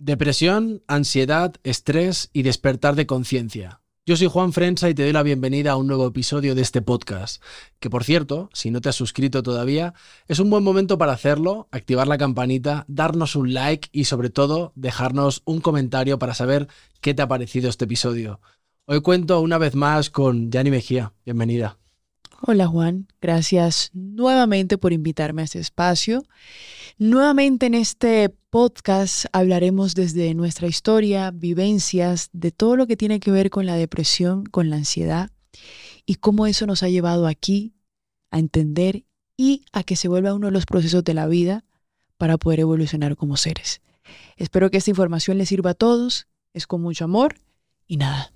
Depresión, ansiedad, estrés y despertar de conciencia. Yo soy Juan Frenza y te doy la bienvenida a un nuevo episodio de este podcast, que por cierto, si no te has suscrito todavía, es un buen momento para hacerlo, activar la campanita, darnos un like y sobre todo dejarnos un comentario para saber qué te ha parecido este episodio. Hoy cuento una vez más con Yani Mejía. Bienvenida. Hola Juan, gracias nuevamente por invitarme a este espacio. Nuevamente en este podcast hablaremos desde nuestra historia, vivencias, de todo lo que tiene que ver con la depresión, con la ansiedad y cómo eso nos ha llevado aquí a entender y a que se vuelva uno de los procesos de la vida para poder evolucionar como seres. Espero que esta información les sirva a todos, es con mucho amor y nada,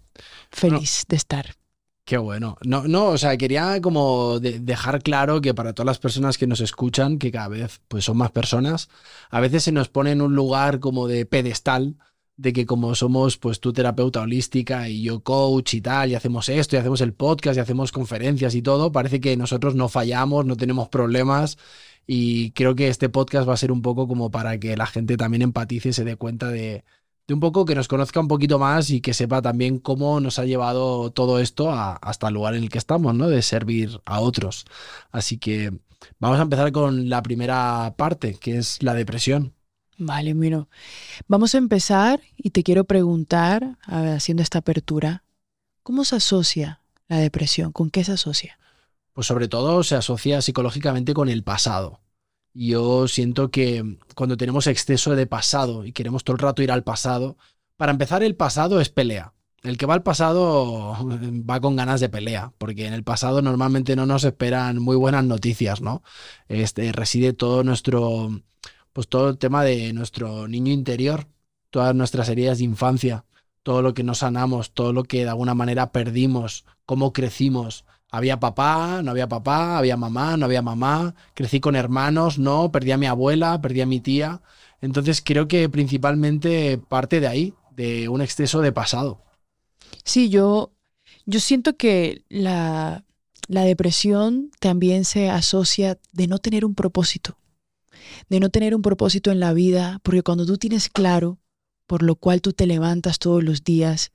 feliz de estar. Qué bueno. No, no, o sea, quería como dejar claro que para todas las personas que nos escuchan, que cada vez pues son más personas, a veces se nos pone en un lugar como de pedestal de que como somos pues tu terapeuta holística y yo coach y tal, y hacemos esto y hacemos el podcast y hacemos conferencias y todo, parece que nosotros no fallamos, no tenemos problemas y creo que este podcast va a ser un poco como para que la gente también empatice y se dé cuenta de, de un poco que nos conozca un poquito más y que sepa también cómo nos ha llevado todo esto hasta el lugar en el que estamos, ¿no? De servir a otros. Así que vamos a empezar con la primera parte, que es la depresión. Vale, miro. Vamos a empezar y te quiero preguntar, haciendo esta apertura, ¿cómo se asocia la depresión? ¿Con qué se asocia? Pues sobre todo se asocia psicológicamente con el pasado. Yo siento que cuando tenemos exceso de pasado y queremos todo el rato ir al pasado, para empezar el pasado es pelea. El que va al pasado va con ganas de pelea, porque en el pasado normalmente no nos esperan muy buenas noticias, ¿no? Este reside todo nuestro pues todo el tema de nuestro niño interior, todas nuestras heridas de infancia, todo lo que no sanamos, todo lo que de alguna manera perdimos, cómo crecimos, había papá, no había papá, había mamá, no había mamá, crecí con hermanos, no, perdí a mi abuela, perdí a mi tía. Entonces creo que principalmente parte de ahí, de un exceso de pasado. Sí, yo, yo siento que la, la depresión también se asocia de no tener un propósito, de no tener un propósito en la vida, porque cuando tú tienes claro por lo cual tú te levantas todos los días,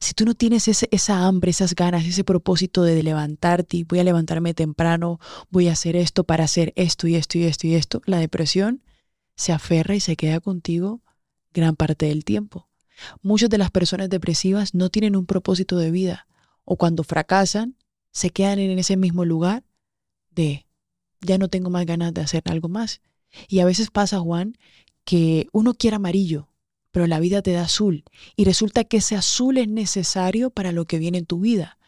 si tú no tienes esa hambre, esas ganas, ese propósito de levantarte voy a levantarme temprano, voy a hacer esto para hacer esto y esto y esto y esto, la depresión se aferra y se queda contigo gran parte del tiempo. Muchas de las personas depresivas no tienen un propósito de vida o cuando fracasan se quedan en ese mismo lugar de ya no tengo más ganas de hacer algo más. Y a veces pasa, Juan, que uno quiere amarillo, pero la vida te da azul y resulta que ese azul es necesario para lo que viene en tu vida.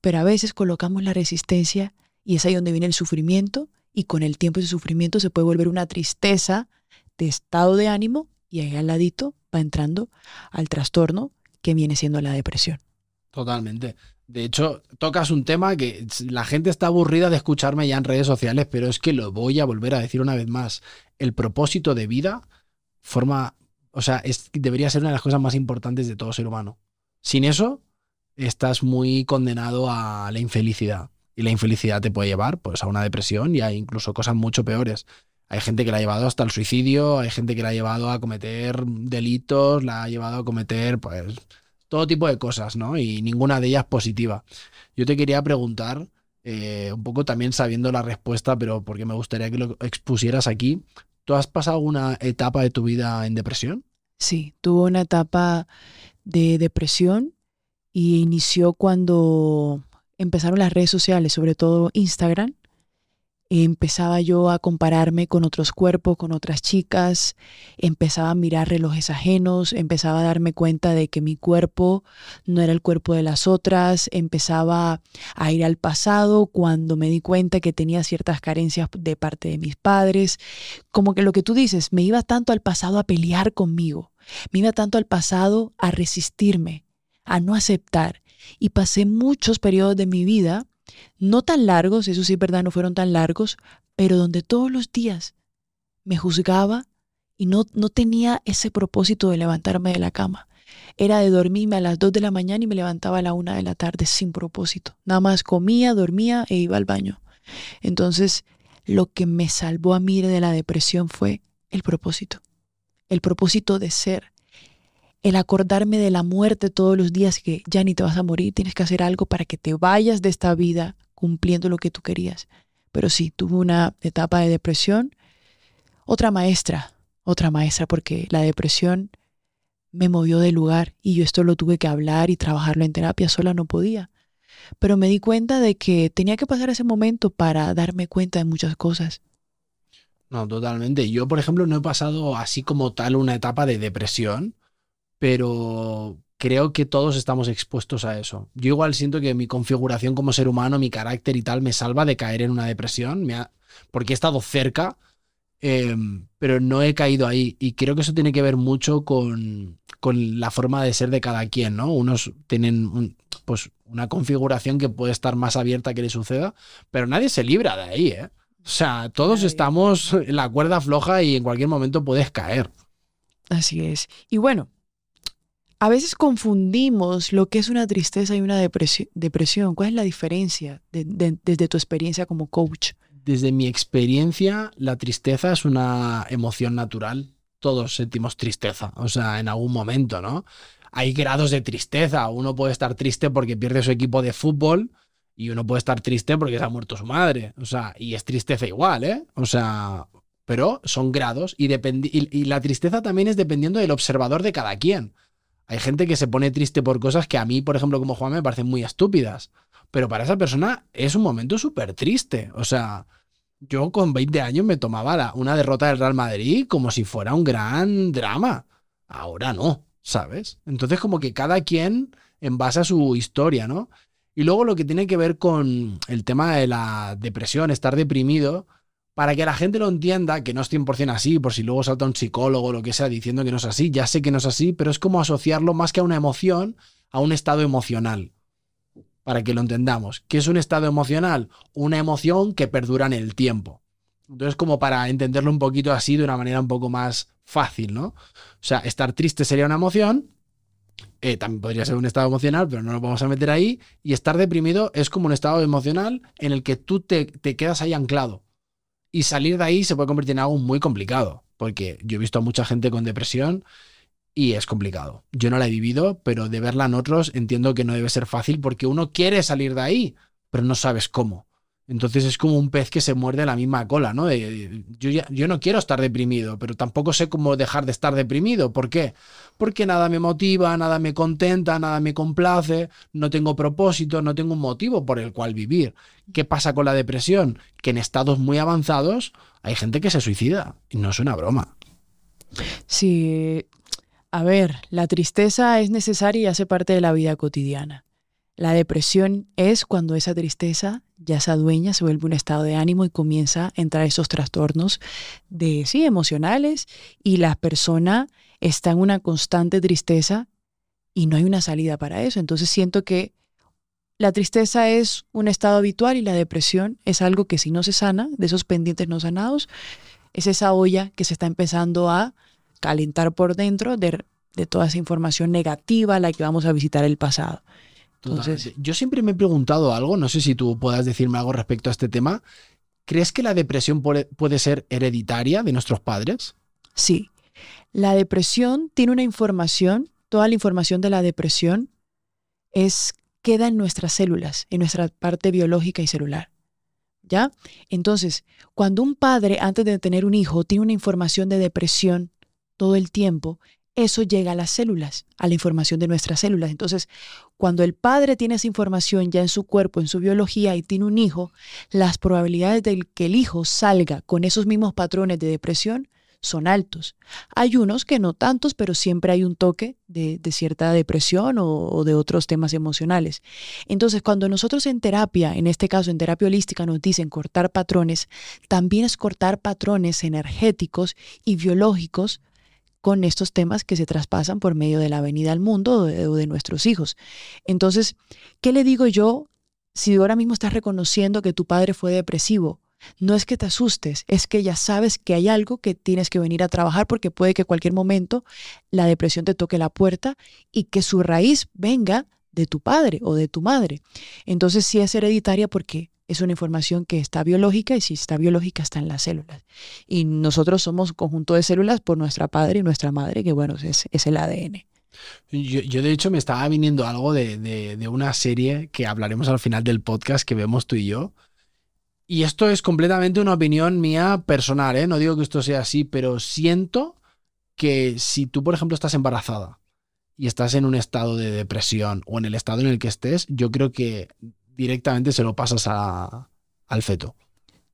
Pero a veces colocamos la resistencia y es ahí donde viene el sufrimiento y con el tiempo ese sufrimiento se puede volver una tristeza de estado de ánimo y ahí al ladito va entrando al trastorno que viene siendo la depresión. Totalmente. De hecho, tocas un tema que la gente está aburrida de escucharme ya en redes sociales, pero es que lo voy a volver a decir una vez más. El propósito de vida forma o sea, debería ser una de las cosas más importantes de todo ser humano. Sin eso, estás muy condenado a la infelicidad. Y la infelicidad te puede llevar pues, a una depresión y a incluso cosas mucho peores. Hay gente que la ha llevado hasta el suicidio, hay gente que la ha llevado a cometer delitos, la ha llevado a cometer pues todo tipo de cosas, ¿no? Y ninguna de ellas positiva. Yo te quería preguntar, eh, un poco también sabiendo la respuesta, pero porque me gustaría que lo expusieras aquí, ¿Tú has pasado alguna etapa de tu vida en depresión? Sí, tuve una etapa de depresión y inició cuando empezaron las redes sociales, sobre todo Instagram, empezaba yo a compararme con otros cuerpos, con otras chicas, empezaba a mirar relojes ajenos, empezaba a darme cuenta de que mi cuerpo no era el cuerpo de las otras, empezaba a ir al pasado cuando me di cuenta que tenía ciertas carencias de parte de mis padres, como que lo que tú dices, me iba tanto al pasado a pelear conmigo, me iba tanto al pasado a resistirme, a no aceptar, y pasé muchos periodos de mi vida no tan largos, eso sí verdad, no fueron tan largos, pero donde todos los días me juzgaba y no, no tenía ese propósito de levantarme de la cama. Era de dormirme a las 2 de la mañana y me levantaba a la 1 de la tarde sin propósito. Nada más comía, dormía e iba al baño. Entonces, lo que me salvó a mí de la depresión fue el propósito. El propósito de ser, el acordarme de la muerte todos los días, que ya ni te vas a morir, tienes que hacer algo para que te vayas de esta vida cumpliendo lo que tú querías. Pero sí, tuve una etapa de depresión. Otra maestra, otra maestra, porque la depresión me movió de lugar y yo esto lo tuve que hablar y trabajarlo en terapia, sola no podía. Pero me di cuenta de que tenía que pasar ese momento para darme cuenta de muchas cosas. No, totalmente. Yo, por ejemplo, no he pasado así como tal una etapa de depresión, pero creo que todos estamos expuestos a eso. Yo igual siento que mi configuración como ser humano, mi carácter y tal, me salva de caer en una depresión, me porque he estado cerca, em, pero no he caído ahí. Y creo que eso tiene que ver mucho con, con la forma de ser de cada quien, ¿no? Unos tienen pues una configuración que puede estar más abierta que le suceda, pero nadie se libra de ahí, ¿eh? O sea, todos estamos en la cuerda floja y en cualquier momento puedes caer. Así es. Y bueno, a veces confundimos lo que es una tristeza y una depresión. ¿Cuál es la diferencia desde tu experiencia como coach? Desde mi experiencia, la tristeza es una emoción natural. Todos sentimos tristeza, o sea, en algún momento, ¿no? Hay grados de tristeza. Uno puede estar triste porque pierde su equipo de fútbol y uno puede estar triste porque se ha muerto su madre. O sea, y es tristeza igual, ¿eh? O sea, pero son grados y, y, la tristeza también es dependiendo del observador de cada quien. Hay gente que se pone triste por cosas que a mí, por ejemplo, como Juan, me parecen muy estúpidas. Pero para esa persona es un momento súper triste. O sea, yo con 20 años me tomaba una derrota del Real Madrid como si fuera un gran drama. Ahora no, ¿sabes? Entonces como que cada quien en base a su historia, ¿no? Y luego lo que tiene que ver con el tema de la depresión, estar deprimido, para que la gente lo entienda, que no es 100% así, por si luego salta un psicólogo o lo que sea diciendo que no es así, ya sé que no es así, pero es como asociarlo más que a una emoción, a un estado emocional, para que lo entendamos. ¿Qué es un estado emocional? Una emoción que perdura en el tiempo. Entonces, como para entenderlo un poquito así, de una manera un poco más fácil, ¿no? O sea, estar triste sería una emoción, eh, también podría ser un estado emocional, pero no lo vamos a meter ahí. Y estar deprimido es como un estado emocional en el que tú te, quedas ahí anclado. Y salir de ahí se puede convertir en algo muy complicado, porque yo he visto a mucha gente con depresión y es complicado. Yo no la he vivido, pero de verla en otros entiendo que no debe ser fácil porque uno quiere salir de ahí, pero no sabes cómo. Entonces es como un pez que se muerde la misma cola, ¿no? yo, yo no quiero estar deprimido, pero tampoco sé cómo dejar de estar deprimido. ¿Por qué? Porque nada me motiva, nada me contenta, nada me complace, no tengo propósito, no tengo un motivo por el cual vivir. ¿Qué pasa con la depresión? Que en estados muy avanzados hay gente que se suicida y no es una broma. Sí, a ver, la tristeza es necesaria y hace parte de la vida cotidiana. La depresión es cuando esa tristeza ya se adueña, se vuelve un estado de ánimo y comienza a entrar esos trastornos de sí emocionales y la persona está en una constante tristeza y no hay una salida para eso. Entonces siento que la tristeza es un estado habitual y la depresión es algo que si no se sana, de esos pendientes no sanados, es esa olla que se está empezando a calentar por dentro de, toda esa información negativa la que vamos a visitar el pasado. Entonces, yo siempre me he preguntado algo, no sé si tú puedas decirme algo respecto a este tema. ¿Crees que la depresión puede, ser hereditaria de nuestros padres? Sí. La depresión tiene una información, toda la información de la depresión es queda en nuestras células, en nuestra parte biológica y celular. ¿Ya? Entonces, cuando un padre antes de tener un hijo tiene una información de depresión todo el tiempo, eso llega a las células, a la información de nuestras células. Entonces, cuando el padre tiene esa información ya en su cuerpo, en su biología y tiene un hijo, las probabilidades de que el hijo salga con esos mismos patrones de depresión son altos. Hay unos que no tantos, pero siempre hay un toque de, cierta depresión o, o, de otros temas emocionales. Entonces, cuando nosotros en terapia, en este caso en terapia holística, nos dicen cortar patrones, también es cortar patrones energéticos y biológicos con estos temas que se traspasan por medio de la venida al mundo o de, nuestros hijos. Entonces, ¿qué le digo yo si ahora mismo estás reconociendo que tu padre fue depresivo? No es que te asustes, es que ya sabes que hay algo que tienes que venir a trabajar porque puede que cualquier momento la depresión te toque la puerta y que su raíz venga de tu padre o de tu madre. Entonces sí es hereditaria porque es una información que está biológica y si está biológica está en las células. Y nosotros somos un conjunto de células por nuestra padre y nuestra madre, que bueno, es, es el ADN. Yo, yo, de hecho me estaba viniendo algo de, de, de, una serie que hablaremos al final del podcast que vemos tú y yo. Y esto es completamente una opinión mía personal, ¿eh? No digo que esto sea así, pero siento que si tú, por ejemplo, estás embarazada y estás en un estado de depresión o en el estado en el que estés, yo creo que directamente se lo pasas a, al feto.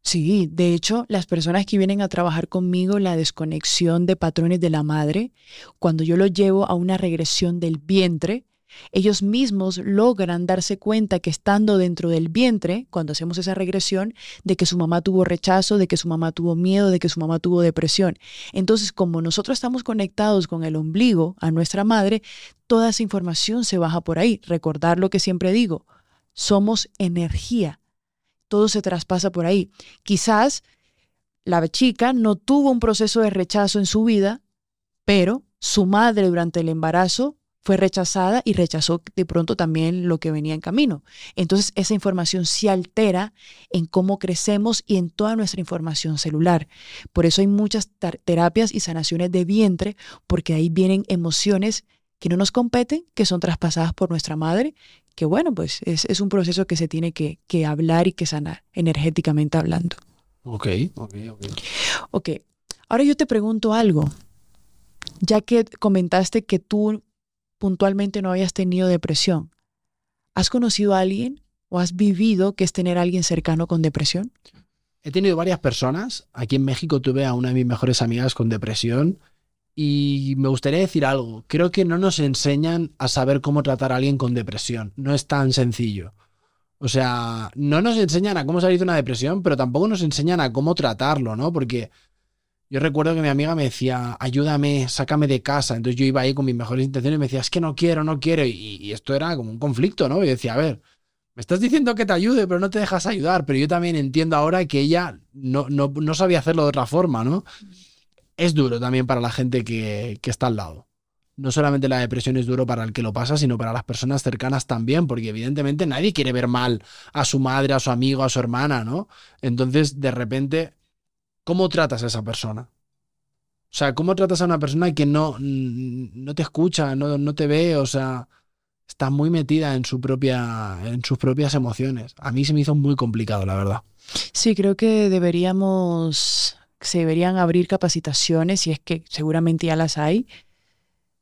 Sí, de hecho, las personas que vienen a trabajar conmigo, la desconexión de patrones de la madre, cuando yo lo llevo a una regresión del vientre, ellos mismos logran darse cuenta que estando dentro del vientre, cuando hacemos esa regresión, de que su mamá tuvo rechazo, de que su mamá tuvo miedo, de que su mamá tuvo depresión. Entonces, como nosotros estamos conectados con el ombligo a nuestra madre, toda esa información se baja por ahí. Recordar lo que siempre digo, somos energía todo se traspasa por ahí. Quizás la chica no tuvo un proceso de rechazo en su vida, pero su madre durante el embarazo fue rechazada y rechazó de pronto también lo que venía en camino. Entonces esa información se altera en cómo crecemos y en toda nuestra información celular. Por eso hay muchas terapias y sanaciones de vientre, porque ahí vienen emociones que no nos competen, que son traspasadas por nuestra madre que bueno, pues es, un proceso que se tiene que, hablar y que sanar, energéticamente hablando. Ok, ok, ok. Ok, ahora yo te pregunto algo, ya que comentaste que tú puntualmente no habías tenido depresión, ¿has conocido a alguien o has vivido que es tener a alguien cercano con depresión? He tenido varias personas. Aquí en México tuve a una de mis mejores amigas con depresión y me gustaría decir algo. Creo que no nos enseñan a saber cómo tratar a alguien con depresión. No es tan sencillo. O sea, no nos enseñan a cómo salir de una depresión, pero tampoco nos enseñan a cómo tratarlo, ¿no? Porque yo recuerdo que mi amiga me decía, ayúdame, sácame de casa. Entonces yo iba ahí con mis mejores intenciones y me decía, es que no quiero, no quiero. Y, esto era como un conflicto, ¿no? Y decía, a ver, me estás diciendo que te ayude, pero no te dejas ayudar. Pero yo también entiendo ahora que ella no, no, no sabía hacerlo de otra forma, ¿no? Es duro también para la gente que, está al lado. No solamente la depresión es duro para el que lo pasa, sino para las personas cercanas también, porque evidentemente nadie quiere ver mal a su madre, a su amigo, a su hermana, ¿no? Entonces, de repente, ¿cómo tratas a esa persona? O sea, ¿cómo tratas a una persona que no, no te escucha, no, no te ve? O sea, está muy metida en, su propia, en sus propias emociones. A mí se me hizo muy complicado, la verdad. Sí, creo que deberíamos se deberían abrir capacitaciones, y es que seguramente ya las hay,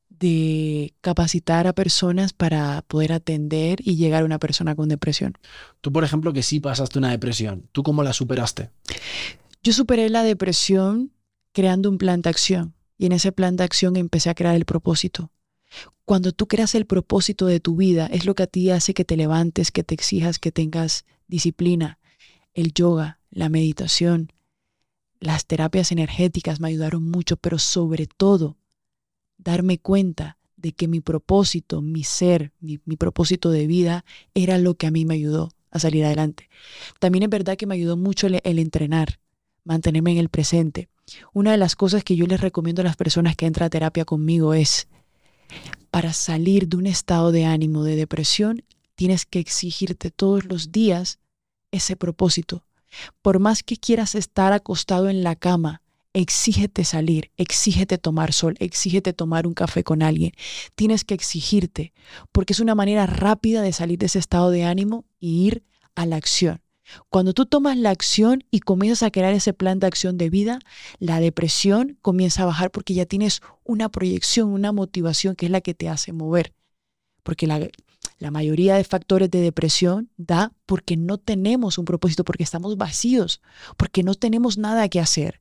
de capacitar a personas para poder atender y llegar a una persona con depresión. Tú, por ejemplo, que sí pasaste una depresión, ¿tú cómo la superaste? Yo superé la depresión creando un plan de acción y en ese plan de acción empecé a crear el propósito. Cuando tú creas el propósito de tu vida, es lo que a ti hace que te levantes, que te exijas, que tengas disciplina. El yoga, la meditación, las terapias energéticas me ayudaron mucho, pero sobre todo darme cuenta de que mi propósito, mi ser, mi, propósito de vida era lo que a mí me ayudó a salir adelante. También es verdad que me ayudó mucho el, el entrenar, mantenerme en el presente. Una de las cosas que yo les recomiendo a las personas que entran a terapia conmigo es, para salir de un estado de ánimo, de depresión, tienes que exigirte todos los días ese propósito, por más que quieras estar acostado en la cama, exígete salir, exígete tomar sol, exígete tomar un café con alguien. Tienes que exigirte, porque es una manera rápida de salir de ese estado de ánimo y ir a la acción. Cuando tú tomas la acción y comienzas a crear ese plan de acción de vida, la depresión comienza a bajar porque ya tienes una proyección, una motivación que es la que te hace mover. Porque la, la mayoría de factores de depresión da porque no tenemos un propósito, porque estamos vacíos, porque no tenemos nada que hacer.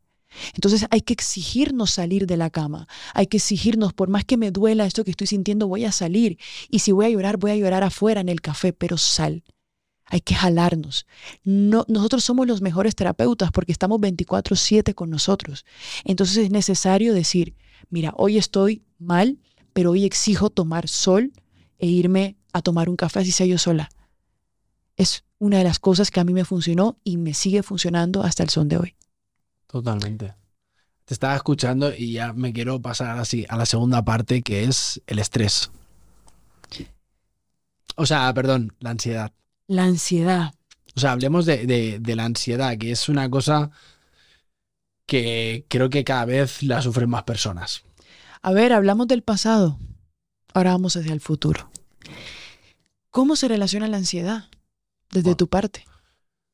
Entonces hay que exigirnos salir de la cama, hay que exigirnos, por más que me duela esto que estoy sintiendo, voy a salir. Y si voy a llorar, voy a llorar afuera en el café, pero sal. Hay que jalarnos. No, nosotros somos los mejores terapeutas porque estamos 24/7 con nosotros. Entonces es necesario decir, mira, hoy estoy mal, pero hoy exijo tomar sol e irme a tomar un café así sea yo sola. Es una de las cosas que a mí me funcionó y me sigue funcionando hasta el son de hoy. Totalmente. Te estaba escuchando y ya me quiero pasar así a la segunda parte que es el estrés. O sea, perdón, la ansiedad. La ansiedad. O sea, hablemos de, de la ansiedad, que es una cosa que creo que cada vez la sufren más personas. A ver, hablamos del pasado. Ahora vamos hacia el futuro. ¿Cómo se relaciona la ansiedad desde Bueno. tu parte?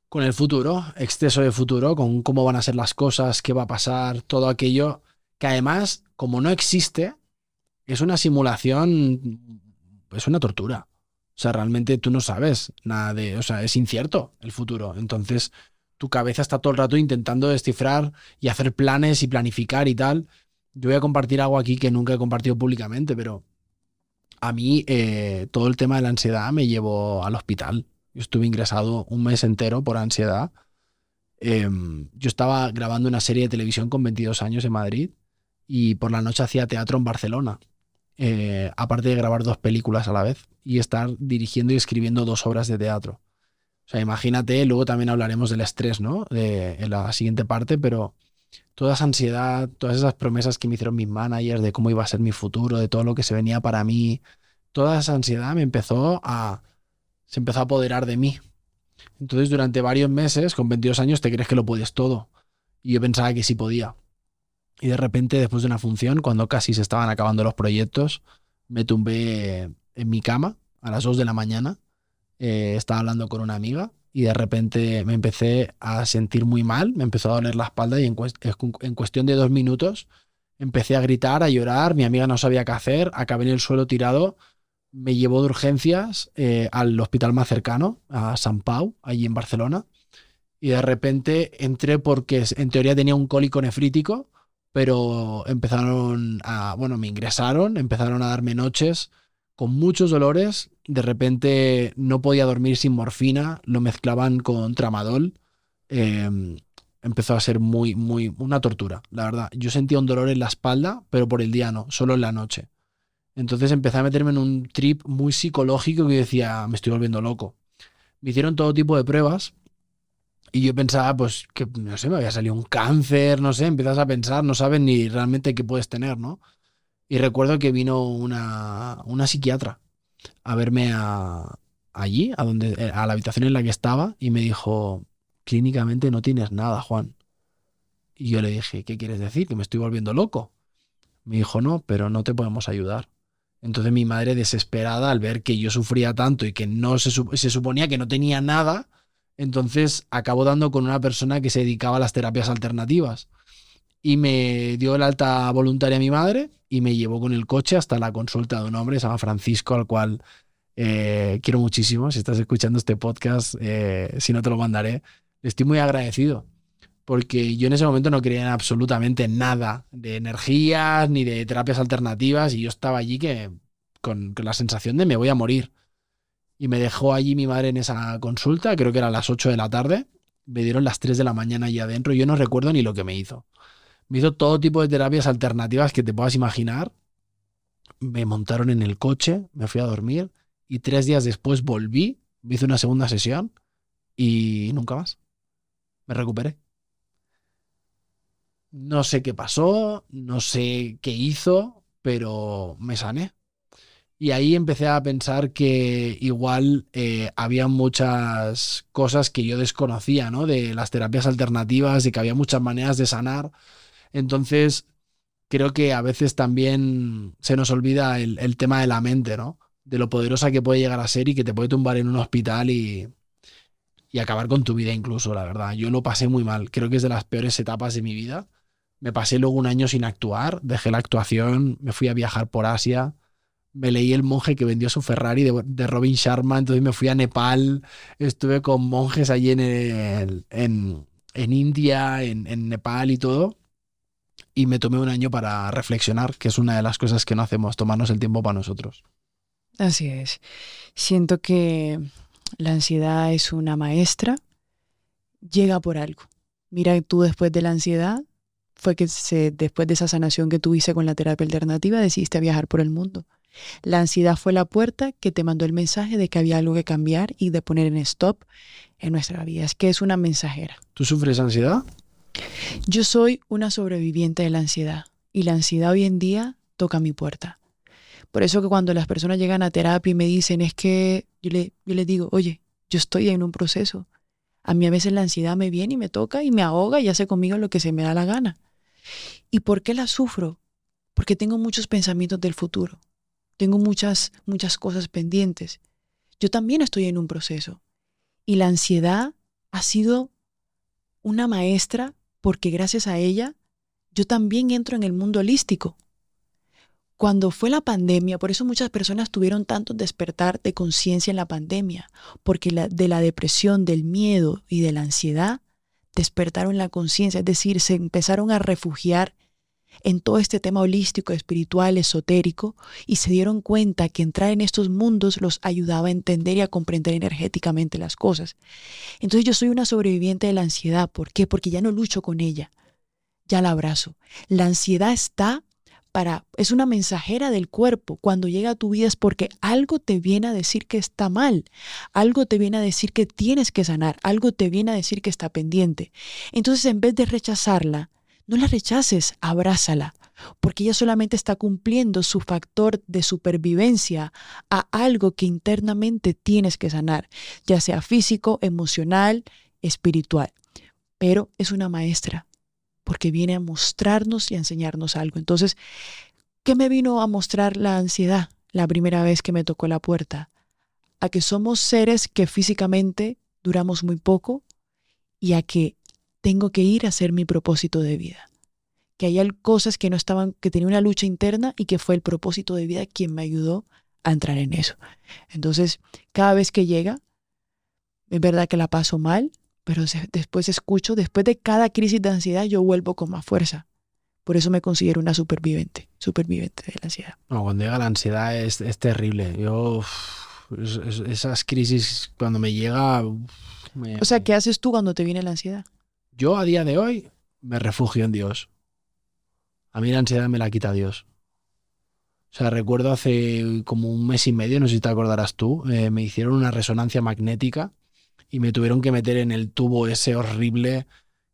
Con el futuro, exceso de futuro, con cómo van a ser las cosas, qué va a pasar, todo aquello que además, como no existe, es una simulación, es una tortura. O sea, realmente tú no sabes nada de, o sea, es incierto el futuro. Entonces, tu cabeza está todo el rato intentando descifrar y hacer planes y planificar y tal. Yo voy a compartir algo aquí que nunca he compartido públicamente, pero a mí eh, todo el tema de la ansiedad me llevó al hospital. Yo estuve ingresado un mes entero por ansiedad. Em, yo estaba grabando una serie de televisión con 22 años en Madrid y por la noche hacía teatro en Barcelona. eh, aparte de grabar dos películas a la vez y estar dirigiendo y escribiendo dos obras de teatro. O sea, imagínate, luego también hablaremos del estrés, ¿no? De, en la siguiente parte, pero toda esa ansiedad, todas esas promesas que me hicieron mis managers de cómo iba a ser mi futuro, de todo lo que se venía para mí, toda esa ansiedad me empezó a, se empezó a apoderar de mí. Entonces, durante varios meses, con 22 años, te crees que lo puedes todo. Y yo pensaba que sí podía. Y de repente, después de una función, cuando casi se estaban acabando los proyectos, me tumbé en mi cama a las 2 de la mañana. eh, estaba hablando con una amiga y de repente me empecé a sentir muy mal, me empezó a doler la espalda y en, cues- en cuestión de dos minutos empecé a gritar, a llorar, mi amiga no sabía qué hacer, acabé en el suelo tirado, me llevó de urgencias eh, al hospital más cercano, a San Pau, allí en Barcelona, y de repente entré porque en teoría tenía un cólico nefrítico, pero empezaron a, bueno, me ingresaron, empezaron a darme noches con muchos dolores, de repente no podía dormir sin morfina, lo mezclaban con tramadol, eh, empezó a ser muy, muy, una tortura, la verdad. Yo sentía un dolor en la espalda, pero por el día no, solo en la noche. Entonces empecé a meterme en un trip muy psicológico que decía, me estoy volviendo loco. Me hicieron todo tipo de pruebas y yo pensaba, pues, que no sé, me había salido un cáncer, no sé, empiezas a pensar, no sabes ni realmente qué puedes tener, ¿no? Y recuerdo que vino una, una psiquiatra a verme allí, a, donde, eh, a la habitación en la que estaba, y me dijo, clínicamente no tienes nada, Juan. Y yo le dije, ¿qué quieres decir? ¿Que me estoy volviendo loco? Me dijo, no, pero no te podemos ayudar. Entonces mi madre desesperada al ver que yo sufría tanto y que no se, se suponía que no tenía nada, entonces acabó dando con una persona que se dedicaba a las terapias alternativas. Y me dio el alta voluntaria a mi madre y me llevó con el coche hasta la consulta de un hombre, se llama Francisco, al cual eh, quiero muchísimo. Si estás escuchando este podcast, eh, si no te lo mandaré, estoy muy agradecido. Porque yo en ese momento no creía en absolutamente nada de energías ni de terapias alternativas y yo estaba allí que con, con la sensación de me voy a morir. Y me dejó allí mi madre en esa consulta, creo que era a las 8 de la tarde. Me dieron las 3 de la mañana allí adentro. Yo no recuerdo ni lo que me hizo. Me hizo todo tipo de terapias alternativas que te puedas imaginar. Me montaron en el coche, me fui a dormir y tres días después volví, me hice una segunda sesión y nunca más. Me recuperé. No sé qué pasó, no sé qué hizo, pero me sané. Y ahí empecé a pensar que igual eh, había muchas cosas que yo desconocía, ¿no? De las terapias alternativas, de que había muchas maneras de sanar. Entonces, creo que a veces también se nos olvida el, tema de la mente, ¿no? De lo poderosa que puede llegar a ser y que te puede tumbar en un hospital y, y acabar con tu vida incluso, la verdad. Yo lo pasé muy mal. Creo que es de las peores etapas de mi vida. Me pasé luego un año sin actuar, dejé la actuación, me fui a viajar por Asia, me leí El monje que vendió su Ferrari de, Robin Sharma, entonces me fui a Nepal, estuve con monjes allí en, en, en India, en, en Nepal y todo, y me tomé un año para reflexionar, que es una de las cosas que no hacemos, tomarnos el tiempo para nosotros. Así es. Siento que la ansiedad es una maestra, llega por algo. Mira, tú después de la ansiedad, fue que se, después de esa sanación que tuviste con la terapia alternativa, decidiste viajar por el mundo. La ansiedad fue la puerta que te mandó el mensaje de que había algo que cambiar y de poner en stop en nuestra vida. Es que es una mensajera. ¿Tú sufres ansiedad? Yo soy una sobreviviente de la ansiedad y la ansiedad hoy en día toca mi puerta. Por eso que cuando las personas llegan a terapia y me dicen es que yo, le, yo les digo, oye, yo estoy en un proceso. A mí a veces la ansiedad me viene y me toca y me ahoga y hace conmigo lo que se me da la gana. ¿Y por qué la sufro? Porque tengo muchos pensamientos del futuro. tengo muchas, muchas cosas pendientes. Yo también estoy en un proceso. Y la ansiedad ha sido una maestra porque gracias a ella yo también entro en el mundo holístico. Cuando fue la pandemia, por eso muchas personas tuvieron tanto despertar de conciencia en la pandemia, porque de la depresión, del miedo y de la ansiedad despertaron la conciencia, es decir, se empezaron a refugiar en todo este tema holístico, espiritual, esotérico, y se dieron cuenta que entrar en estos mundos los ayudaba a entender y a comprender energéticamente las cosas. Entonces yo soy una sobreviviente de la ansiedad. ¿Por qué? Porque ya no lucho con ella, ya la abrazo. La ansiedad está para, es una mensajera del cuerpo. Cuando llega a tu vida es porque algo te viene a decir que está mal, algo te viene a decir que tienes que sanar, algo te viene a decir que está pendiente. Entonces en vez de rechazarla, no la rechaces, abrázala, porque ella solamente está cumpliendo su factor de supervivencia a algo que internamente tienes que sanar, ya sea físico, emocional, espiritual. Pero es una maestra, porque viene a mostrarnos y a enseñarnos algo. Entonces, ¿qué me vino a mostrar la ansiedad la primera vez que me tocó la puerta? A que somos seres que físicamente duramos muy poco y a que tengo que ir a hacer mi propósito de vida. Que hay cosas que no estaban, que tenía una lucha interna y que fue el propósito de vida quien me ayudó a entrar en eso. Entonces, cada vez que llega, es verdad que la paso mal, pero después escucho, después de cada crisis de ansiedad, yo vuelvo con más fuerza. Por eso me considero una superviviente, superviviente de la ansiedad. Cuando llega la ansiedad es, terrible. Yo, esas crisis, cuando me llega... o sea, ¿qué haces tú cuando te viene la ansiedad? Yo a día de hoy me refugio en Dios. A mí la ansiedad me la quita Dios. O sea, recuerdo hace como un mes y medio, no sé si te acordarás tú, eh, me hicieron una resonancia magnética y me tuvieron que meter en el tubo ese horrible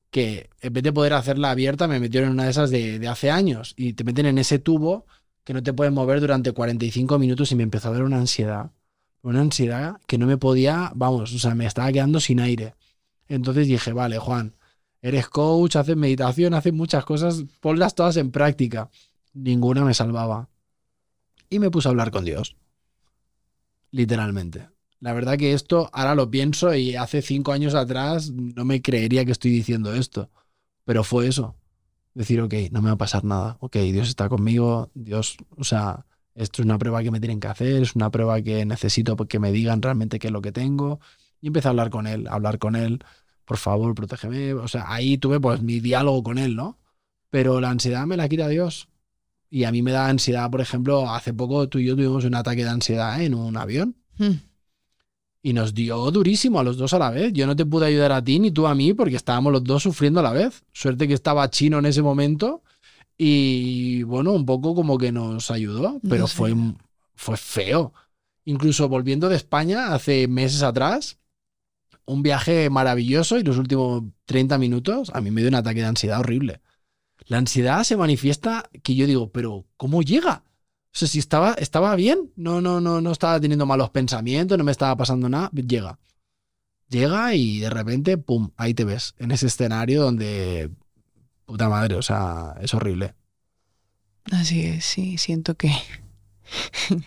que en vez de poder hacerla abierta me metieron en una de esas de, de hace años y te meten en ese tubo que no te puedes mover durante 45 minutos y me empezó a dar una ansiedad. Una ansiedad que no me podía, vamos, o sea, me estaba quedando sin aire. Entonces dije, vale, Juan, Eres coach, haces meditación, haces muchas cosas, ponlas todas en práctica. Ninguna me salvaba. Y me puse a hablar con Dios. Literalmente. La verdad que esto ahora lo pienso y hace cinco años atrás no me creería que estoy diciendo esto. Pero fue eso. Decir, ok, no me va a pasar nada. Ok, Dios está conmigo. Dios, o sea, esto es una prueba que me tienen que hacer, es una prueba que necesito que me digan realmente qué es lo que tengo. Y empecé a hablar con él, a hablar con él por favor, protégeme. O sea, ahí tuve pues mi diálogo con él, ¿no? Pero la ansiedad me la quita Dios. Y a mí me da ansiedad, por ejemplo, hace poco tú y yo tuvimos un ataque de ansiedad en un avión. Hmm. Y nos dio durísimo a los dos a la vez. Yo no te pude ayudar a ti ni tú a mí porque estábamos los dos sufriendo a la vez. Suerte que estaba chino en ese momento. Y bueno, un poco como que nos ayudó, pero fue, fue feo. Incluso volviendo de España hace meses atrás, un viaje maravilloso y los últimos 30 minutos a mí me dio un ataque de ansiedad horrible. La ansiedad se manifiesta que yo digo, pero ¿cómo llega? O sea, si estaba, estaba bien, no, no, no, no estaba teniendo malos pensamientos, no me estaba pasando nada, llega. Llega y de repente, pum, ahí te ves, en ese escenario donde, puta madre, o sea, es horrible. Así es, sí, siento que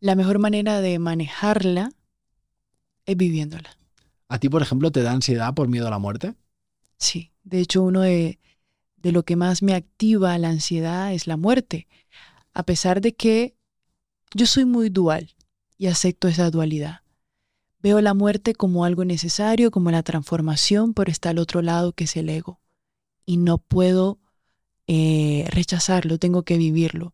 la mejor manera de manejarla es viviéndola. ¿A ti, por ejemplo, te da ansiedad por miedo a la muerte? Sí, de hecho uno de, de lo que más me activa la ansiedad es la muerte, a pesar de que yo soy muy dual y acepto esa dualidad. Veo la muerte como algo necesario, como la transformación, pero está al otro lado que es el ego. Y no puedo eh, rechazarlo, tengo que vivirlo.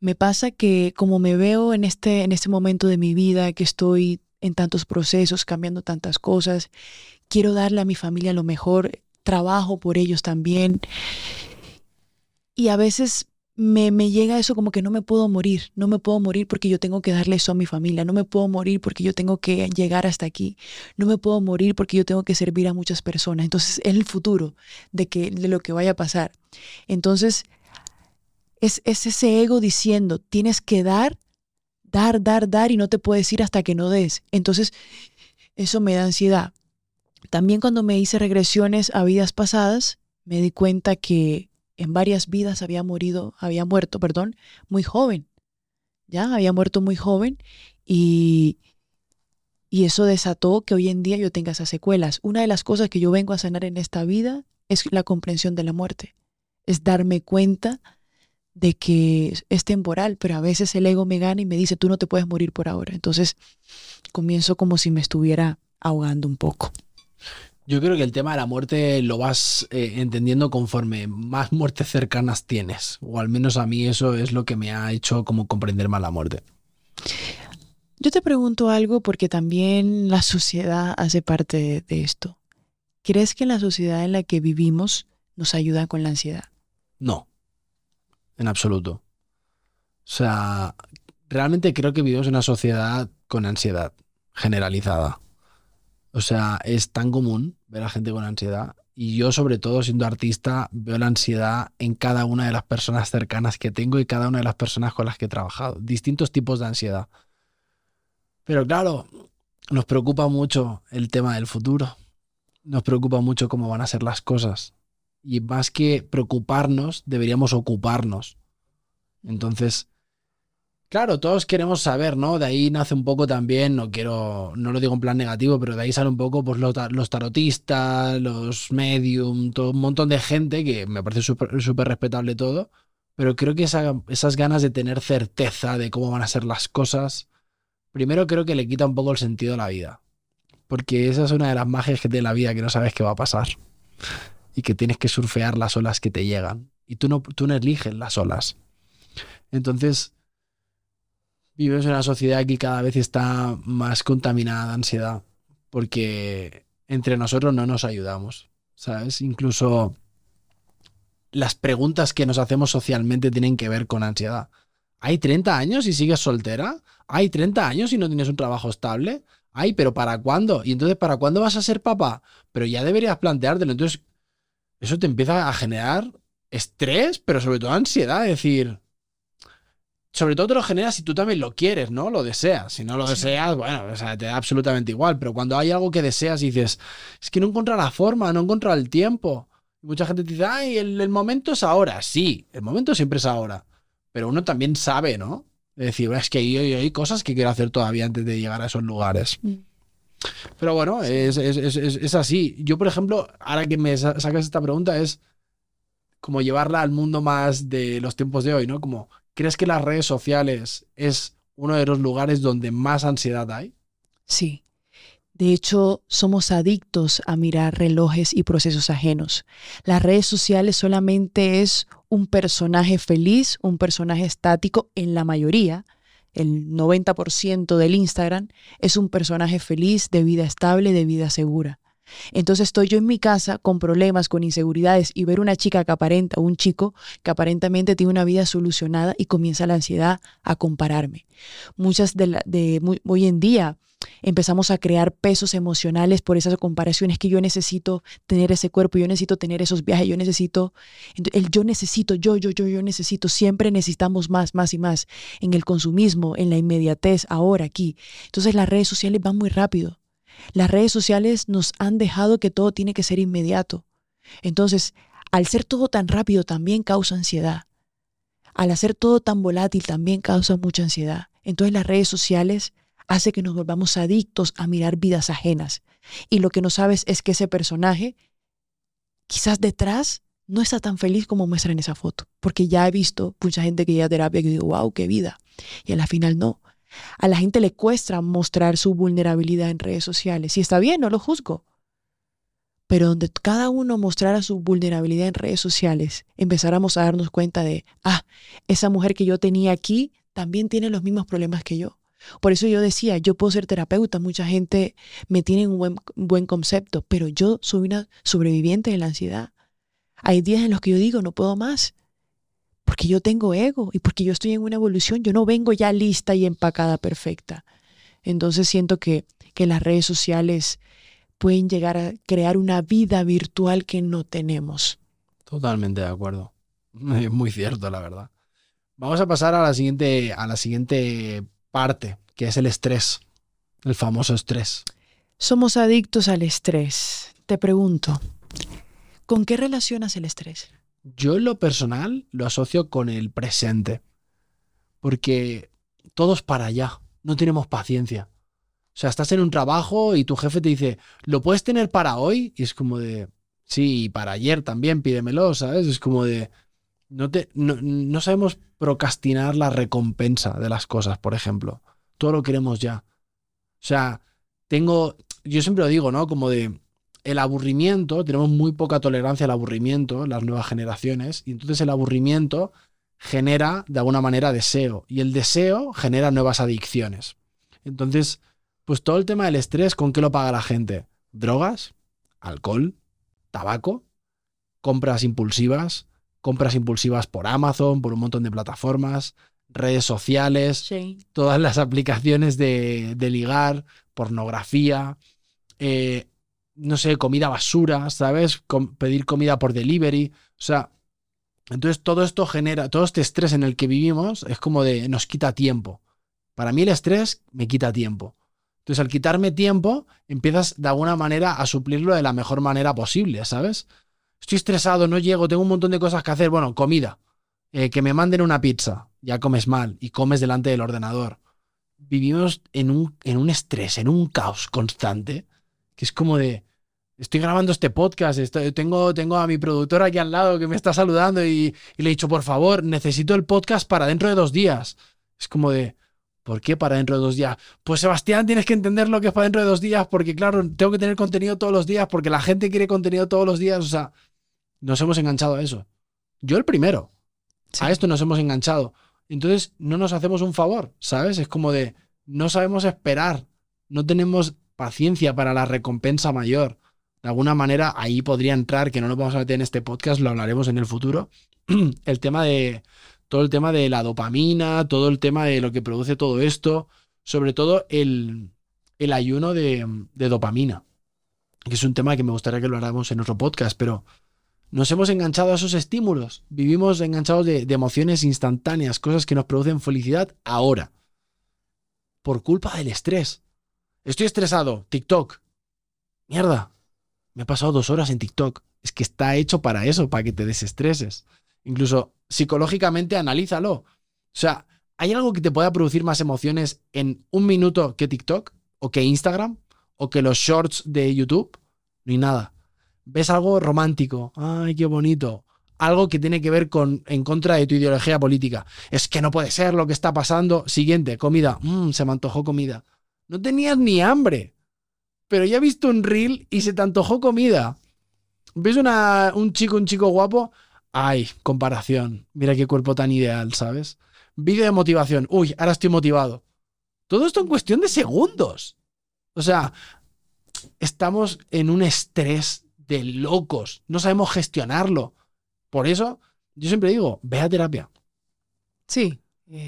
Me pasa que como me veo en este, en este momento de mi vida, que estoy en tantos procesos, cambiando tantas cosas. Quiero darle a mi familia lo mejor, trabajo por ellos también. Y a veces me, me, llega eso como que no me puedo morir, no me puedo morir porque yo tengo que darle eso a mi familia, no me puedo morir porque yo tengo que llegar hasta aquí, no me puedo morir porque yo tengo que servir a muchas personas. Entonces es el futuro de, que, de lo que vaya a pasar. Entonces es, es ese ego diciendo, tienes que dar dar, dar, dar y no te puedes ir hasta que no des. Entonces, eso me da ansiedad. También cuando me hice regresiones a vidas pasadas, me di cuenta que en varias vidas había morido, había muerto, perdón, muy joven. ya había muerto muy joven y, y eso desató que hoy en día yo tenga esas secuelas. Una de las cosas que yo vengo a sanar en esta vida es la comprensión de la muerte, es darme cuenta de que es temporal, pero a veces el ego me gana y me dice, tú no te puedes morir por ahora. Entonces comienzo como si me estuviera ahogando un poco. Yo creo que el tema de la muerte lo vas eh, entendiendo conforme más muertes cercanas tienes, o al menos a mí eso es lo que me ha hecho como comprender más la muerte. Yo te pregunto algo porque también la sociedad hace parte de esto. ¿Crees que la sociedad en la que vivimos nos ayuda con la ansiedad? No, en absoluto. O sea, realmente creo que vivimos en una sociedad con ansiedad generalizada. O sea, es tan común ver a gente con ansiedad. Y yo, sobre todo, siendo artista, veo la ansiedad en cada una de las personas cercanas que tengo y cada una de las personas con las que he trabajado. Distintos tipos de ansiedad. Pero claro, nos preocupa mucho el tema del futuro. Nos preocupa mucho cómo van a ser las cosas. Y más que preocuparnos, deberíamos ocuparnos. Entonces, Claro, todos queremos saber, ¿no? De ahí nace un poco también, no quiero, no lo digo en plan negativo, pero de ahí sale un poco pues, los, tarotistas, los medium, todo un montón de gente que me parece súper respetable todo, pero creo que esas ganas de tener certeza de cómo van a ser las cosas, primero creo que le quita un poco el sentido a la vida, porque esa es una de las magias que la vida, que no sabes qué va a pasar y que tienes que surfear las olas que te llegan y tú no, tú no eliges las olas. Entonces, vivimos en una sociedad que cada vez está más contaminada de ansiedad, porque entre nosotros no nos ayudamos, ¿sabes? Incluso las preguntas que nos hacemos socialmente tienen que ver con ansiedad. ¿Hay 30 años y sigues soltera? ¿Hay 30 años y no tienes un trabajo estable? Ay, pero ¿para cuándo? Y entonces, ¿para cuándo vas a ser papá? Pero ya deberías planteártelo. Entonces, eso te empieza a generar estrés, pero sobre todo ansiedad. Es decir, sobre todo te lo genera si tú también lo quieres, ¿no? Lo deseas. Si no lo deseas, bueno, o sea, te da absolutamente igual. Pero cuando hay algo que deseas y dices, es que no encuentro la forma, no encuentro el tiempo. mucha gente te dice, ay, el, momento es ahora. Sí, el momento siempre es ahora. Pero uno también sabe, ¿no? Es decir, es que hay, hay, cosas que quiero hacer todavía antes de llegar a esos lugares. Mm. Pero bueno, es, es, así. Yo, por ejemplo, ahora que me sacas esta pregunta, es como llevarla al mundo más de los tiempos de hoy, ¿no? Como ¿Crees que las redes sociales es uno de los lugares donde más ansiedad hay? Sí. De hecho, somos adictos a mirar relojes y procesos ajenos. Las redes sociales solamente es un personaje feliz, un personaje estático en la mayoría. El 90% del Instagram es un personaje feliz, de vida estable, de vida segura. Entonces estoy yo en mi casa con problemas, con inseguridades y ver una chica que aparenta, un chico que aparentemente tiene una vida solucionada y comienza la ansiedad a compararme. Muchas de, de hoy en día empezamos a crear pesos emocionales por esas comparaciones que yo necesito tener ese cuerpo, yo necesito tener esos viajes, yo necesito, el yo necesito, yo, yo, yo, yo necesito, siempre necesitamos más, más y más en el consumismo, en la inmediatez, ahora, aquí. Entonces las redes sociales van muy rápido. Las redes sociales nos han dejado que todo tiene que ser inmediato. Entonces, al ser todo tan rápido también causa ansiedad. Al hacer todo tan volátil también causa mucha ansiedad. Entonces las redes sociales hace que nos volvamos adictos a mirar vidas ajenas. Y lo que no sabes es que ese personaje quizás detrás no está tan feliz como muestra en esa foto. Porque ya he visto mucha gente que llega a terapia que digo, wow, qué vida. Y a la final no. A la gente le cuesta mostrar su vulnerabilidad en redes sociales. Y está bien, no lo juzgo. Pero donde cada uno mostrara su vulnerabilidad en redes sociales, empezáramos a darnos cuenta de, ah, esa mujer que yo tenía aquí también tiene los mismos problemas que yo. Por eso yo decía, yo puedo ser terapeuta, mucha gente me tiene un buen, buen concepto, pero yo soy una sobreviviente de la ansiedad. Hay días en los que yo digo, no puedo más porque yo tengo ego y porque yo estoy en una evolución, yo no vengo ya lista y empacada perfecta. Entonces siento que, que las redes sociales pueden llegar a crear una vida virtual que no tenemos. Totalmente de acuerdo. Es muy cierto, la verdad. Vamos a pasar a la siguiente, a la siguiente parte, que es el estrés, el famoso estrés. Somos adictos al estrés. Te pregunto, ¿con qué relacionas el estrés? Yo en lo personal lo asocio con el presente. Porque todos para allá, no tenemos paciencia. O sea, estás en un trabajo y tu jefe te dice, ¿lo puedes tener para hoy? Y es como de, sí, y para ayer también, pídemelo, ¿sabes? Es como de, no, te, no, no sabemos procrastinar la recompensa de las cosas, por ejemplo. Todo lo queremos ya. O sea, tengo, yo siempre lo digo, ¿no? Como de, el aburrimiento, tenemos muy poca tolerancia al aburrimiento, las nuevas generaciones, y entonces el aburrimiento genera de alguna manera deseo, y el deseo genera nuevas adicciones. Entonces, pues todo el tema del estrés, ¿con qué lo paga la gente? Drogas, alcohol, tabaco, compras impulsivas, compras impulsivas por Amazon, por un montón de plataformas, redes sociales, todas las aplicaciones de, ligar, pornografía, eh, no sé, comida basura, ¿sabes? pedir comida por delivery. O sea, entonces todo esto genera, todo este estrés en el que vivimos es como de, nos quita tiempo. Para mí el estrés me quita tiempo. Entonces al quitarme tiempo, empiezas de alguna manera a suplirlo de la mejor manera posible, ¿sabes? Estoy estresado, no llego, tengo un montón de cosas que hacer. Bueno, comida. Eh, que me manden una pizza. Ya comes mal y comes delante del ordenador. Vivimos en un, en un estrés, en un caos constante que es como de, estoy grabando este podcast, tengo, tengo a mi productora aquí al lado que me está saludando y, le he dicho, por favor, necesito el podcast para dentro de dos días. Es como de, ¿por qué para dentro de dos días? Pues Sebastián, tienes que entender lo que es para dentro de dos días, porque claro, tengo que tener contenido todos los días, porque la gente quiere contenido todos los días, o sea, nos hemos enganchado a eso. Yo el primero. A esto nos hemos enganchado. Entonces, no nos hacemos un favor, ¿sabes? Es como de, no sabemos esperar, no tenemos paciencia para la recompensa mayor. De alguna manera ahí podría entrar, que no lo vamos a meter en este podcast, lo hablaremos en el futuro, el tema de todo el tema de la dopamina, todo el tema de lo que produce todo esto, sobre todo el, el ayuno de, de, dopamina, que es un tema que me gustaría que lo habláramos en otro podcast, pero nos hemos enganchado a esos estímulos, vivimos enganchados de, emociones instantáneas, cosas que nos producen felicidad ahora, por culpa del estrés. Estoy estresado. TikTok. Mierda. Me he pasado dos horas en TikTok. Es que está hecho para eso, para que te desestreses. Incluso psicológicamente analízalo. O sea, ¿hay algo que te pueda producir más emociones en un minuto que TikTok? ¿O que Instagram? ¿O que los shorts de YouTube? No hay nada. ¿Ves algo romántico? ¡Ay, qué bonito! Algo que tiene que ver con en contra de tu ideología política. Es que no puede ser lo que está pasando. Siguiente, comida. Mmm, se me antojó comida. No tenías ni hambre. Pero ya he visto un reel y se te antojó comida. ¿Ves una, un chico, un chico guapo? Ay, comparación. Mira qué cuerpo tan ideal, ¿sabes? Vídeo de motivación. Uy, ahora estoy motivado. Todo esto en cuestión de segundos. O sea, estamos en un estrés de locos. No sabemos gestionarlo. Por eso, yo siempre digo, ve a terapia. Sí.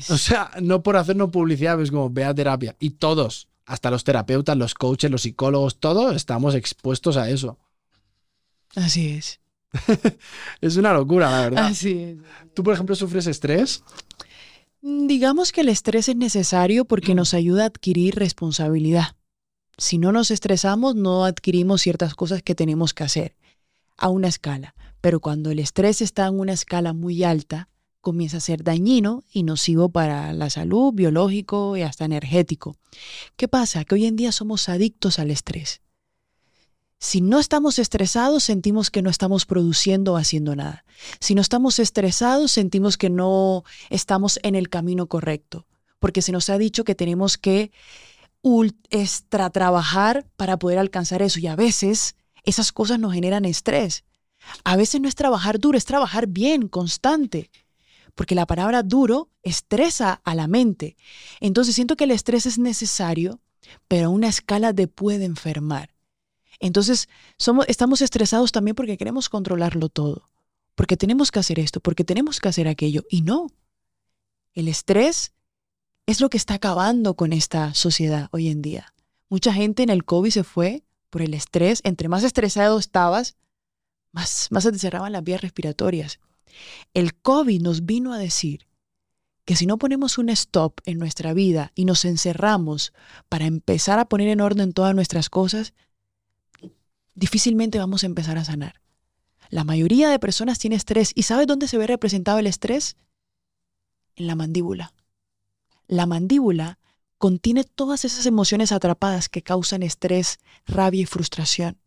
O sea, no por hacernos publicidad, es como ve a terapia. Y todos, hasta los terapeutas, los coaches, los psicólogos, todos estamos expuestos a eso. Así es. es una locura, la verdad. Así es. ¿Tú, por ejemplo, sufres estrés? Mm, digamos que el estrés es necesario porque nos ayuda a adquirir responsabilidad. Si no nos estresamos, no adquirimos ciertas cosas que tenemos que hacer a una escala. Pero cuando el estrés está en una escala muy alta, comienza a ser dañino y nocivo para la salud, biológico y hasta energético. ¿Qué pasa? Que hoy en día somos adictos al estrés. Si no estamos estresados, sentimos que no estamos produciendo o haciendo nada. Si no estamos estresados, sentimos que no estamos en el camino correcto, porque se nos ha dicho que tenemos que extra trabajar para poder alcanzar eso y a veces esas cosas nos generan estrés. A veces no es trabajar duro, es trabajar bien, constante porque la palabra duro estresa a la mente. Entonces siento que el estrés es necesario, pero a una escala de puede enfermar. Entonces somos, estamos estresados también porque queremos controlarlo todo, porque tenemos que hacer esto, porque tenemos que hacer aquello. Y no, el estrés es lo que está acabando con esta sociedad hoy en día. Mucha gente en el COVID se fue por el estrés. Entre más estresado estabas, más, más se te cerraban las vías respiratorias. El COVID nos vino a decir que si no ponemos un stop en nuestra vida y nos encerramos para empezar a poner en orden todas nuestras cosas, difícilmente vamos a empezar a sanar. La mayoría de personas tiene estrés y ¿sabes dónde se ve representado el estrés? En la mandíbula. La mandíbula contiene todas esas emociones atrapadas que causan estrés, rabia y frustración.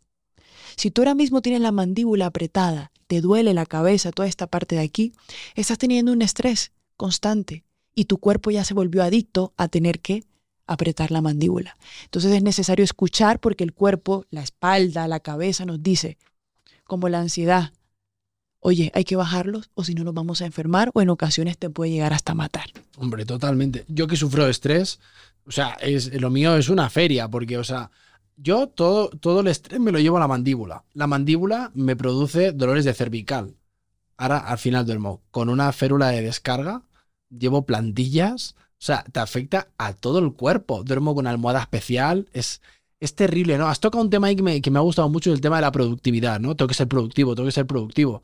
Si tú ahora mismo tienes la mandíbula apretada, te duele la cabeza, toda esta parte de aquí, estás teniendo un estrés constante y tu cuerpo ya se volvió adicto a tener que apretar la mandíbula. Entonces es necesario escuchar porque el cuerpo, la espalda, la cabeza nos dice, como la ansiedad, oye, hay que bajarlos o si no nos vamos a enfermar o en ocasiones te puede llegar hasta matar. Hombre, totalmente. Yo que sufro de estrés, o sea, es, lo mío es una feria, porque, o sea, yo todo, todo el estrés me lo llevo a la mandíbula. La mandíbula me produce dolores de cervical. Ahora, al final duermo con una férula de descarga, llevo plantillas, o sea, te afecta a todo el cuerpo. Duermo con almohada especial, es, es terrible, ¿no? Has tocado un tema ahí que me, ha gustado mucho, el tema de la productividad, ¿no? Tengo que ser productivo, tengo que ser productivo.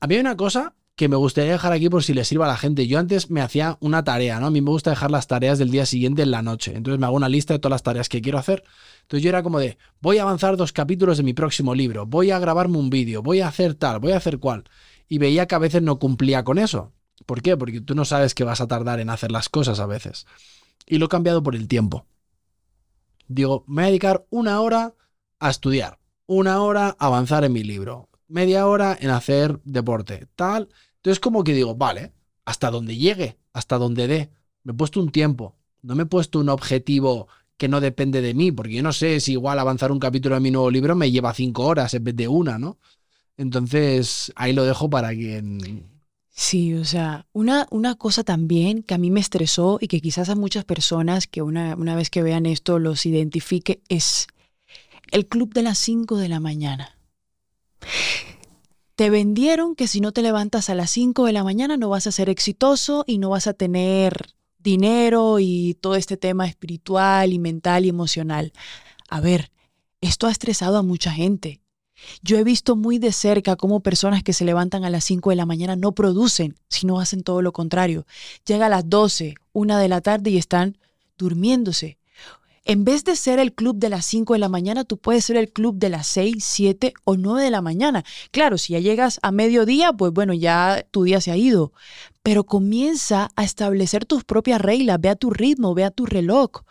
A mí hay una cosa que me gustaría dejar aquí por si le sirva a la gente. Yo antes me hacía una tarea, ¿no? A mí me gusta dejar las tareas del día siguiente en la noche. Entonces me hago una lista de todas las tareas que quiero hacer. Entonces yo era como de, voy a avanzar dos capítulos de mi próximo libro, voy a grabarme un vídeo, voy a hacer tal, voy a hacer cual. Y veía que a veces no cumplía con eso. ¿Por qué? Porque tú no sabes que vas a tardar en hacer las cosas a veces. Y lo he cambiado por el tiempo. Digo, me voy a dedicar una hora a estudiar, una hora a avanzar en mi libro, media hora en hacer deporte, tal. Entonces como que digo, vale, hasta donde llegue, hasta donde dé. Me he puesto un tiempo, no me he puesto un objetivo que no depende de mí, porque yo no sé si igual avanzar un capítulo de mi nuevo libro me lleva cinco horas en vez de una, ¿no? Entonces ahí lo dejo para quien Sí, o sea, una, una cosa también que a mí me estresó y que quizás a muchas personas que una, una vez que vean esto los identifique es el club de las 5 de la mañana. Te vendieron que si no te levantas a las 5 de la mañana no vas a ser exitoso y no vas a tener dinero y todo este tema espiritual y mental y emocional. A ver, esto ha estresado a mucha gente. Yo he visto muy de cerca cómo personas que se levantan a las 5 de la mañana no producen, sino hacen todo lo contrario. Llega a las 12, una de la tarde y están durmiéndose. En vez de ser el club de las 5 de la mañana, tú puedes ser el club de las 6, 7 o 9 de la mañana. Claro, si ya llegas a mediodía, pues bueno, ya tu día se ha ido. Pero comienza a establecer tus propias reglas, ve a tu ritmo, ve a tu reloj.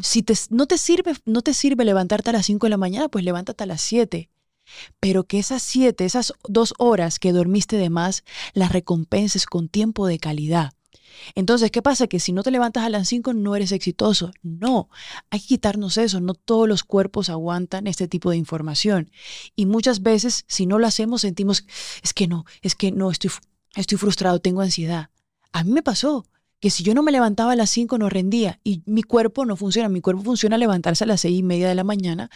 Si no, te sirve, no te sirve levantarte a las 5 de la mañana, pues levántate a las 7 pero que esas siete, esas dos horas que dormiste de más, las recompenses con tiempo de calidad. Entonces, ¿qué pasa? Que si no te levantas a las cinco no eres exitoso. No, hay que quitarnos eso. No todos los cuerpos aguantan este tipo de información. Y muchas veces, si no lo hacemos, sentimos, es que no, es que no, estoy, estoy frustrado, tengo ansiedad. A mí me pasó que si yo no me levantaba a las cinco no rendía y mi cuerpo no funciona. Mi cuerpo funciona levantarse a las seis y media de la mañana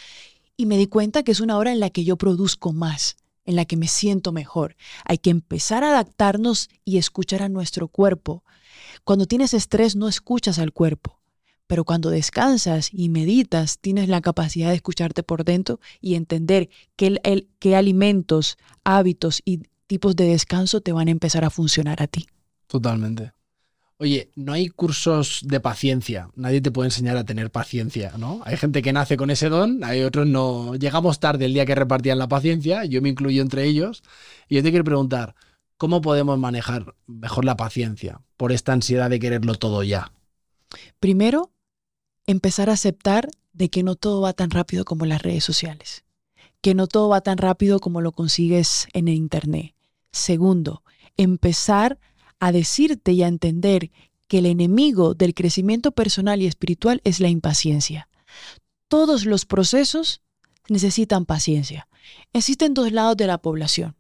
y me di cuenta que es una hora en la que yo produzco más, en la que me siento mejor. Hay que empezar a adaptarnos y escuchar a nuestro cuerpo. Cuando tienes estrés no escuchas al cuerpo, pero cuando descansas y meditas tienes la capacidad de escucharte por dentro y entender qué, qué alimentos, hábitos y tipos de descanso te van a empezar a funcionar a ti. Totalmente. Oye, no hay cursos de paciencia. Nadie te puede enseñar a tener paciencia, ¿no? Hay gente que nace con ese don, hay otros no. Llegamos tarde el día que repartían la paciencia, yo me incluyo entre ellos. Y yo te quiero preguntar, ¿cómo podemos manejar mejor la paciencia por esta ansiedad de quererlo todo ya? Primero, empezar a aceptar de que no todo va tan rápido como las redes sociales, que no todo va tan rápido como lo consigues en el Internet. Segundo, empezar a decirte y a entender que el enemigo del crecimiento personal y espiritual es la impaciencia. Todos los procesos necesitan paciencia. Existen dos lados de la población.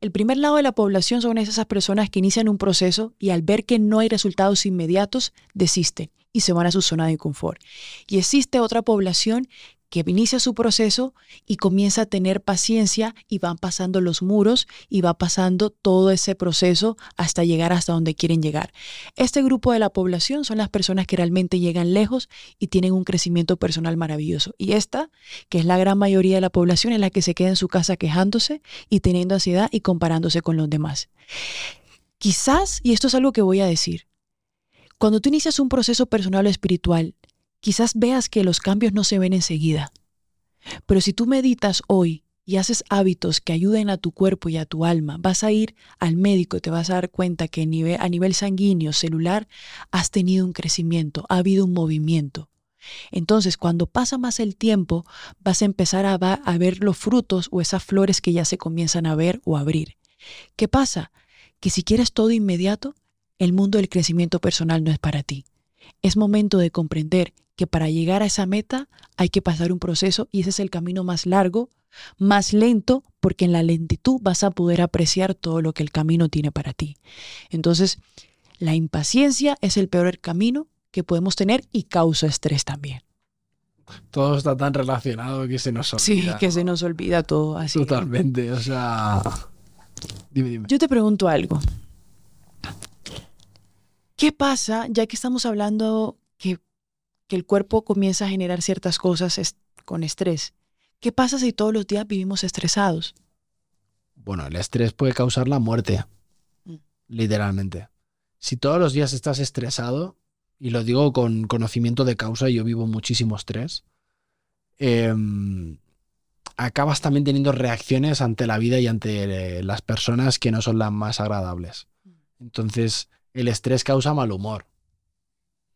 El primer lado de la población son esas personas que inician un proceso y al ver que no hay resultados inmediatos, desisten y se van a su zona de confort. Y existe otra población que inicia su proceso y comienza a tener paciencia y van pasando los muros y va pasando todo ese proceso hasta llegar hasta donde quieren llegar. Este grupo de la población son las personas que realmente llegan lejos y tienen un crecimiento personal maravilloso. Y esta, que es la gran mayoría de la población, es la que se queda en su casa quejándose y teniendo ansiedad y comparándose con los demás. Quizás, y esto es algo que voy a decir, cuando tú inicias un proceso personal o espiritual, Quizás veas que los cambios no se ven enseguida, pero si tú meditas hoy y haces hábitos que ayuden a tu cuerpo y a tu alma, vas a ir al médico y te vas a dar cuenta que a nivel sanguíneo, celular, has tenido un crecimiento, ha habido un movimiento. Entonces, cuando pasa más el tiempo, vas a empezar a, a ver los frutos o esas flores que ya se comienzan a ver o a abrir. ¿Qué pasa? Que si quieres todo inmediato, el mundo del crecimiento personal no es para ti. Es momento de comprender que para llegar a esa meta hay que pasar un proceso y ese es el camino más largo, más lento, porque en la lentitud vas a poder apreciar todo lo que el camino tiene para ti. Entonces, la impaciencia es el peor camino que podemos tener y causa estrés también. Todo está tan relacionado que se nos olvida. Sí, que se nos olvida todo así. Totalmente, o sea... Dime, dime. Yo te pregunto algo. ¿Qué pasa, ya que estamos hablando que, que el cuerpo comienza a generar ciertas cosas con estrés? ¿Qué pasa si todos los días vivimos estresados? Bueno, el estrés puede causar la muerte, mm. literalmente. Si todos los días estás estresado, y lo digo con conocimiento de causa, yo vivo muchísimo estrés, em, acabas también teniendo reacciones ante la vida y ante eh, las personas que no son las más agradables. Entonces, el estrés causa mal humor,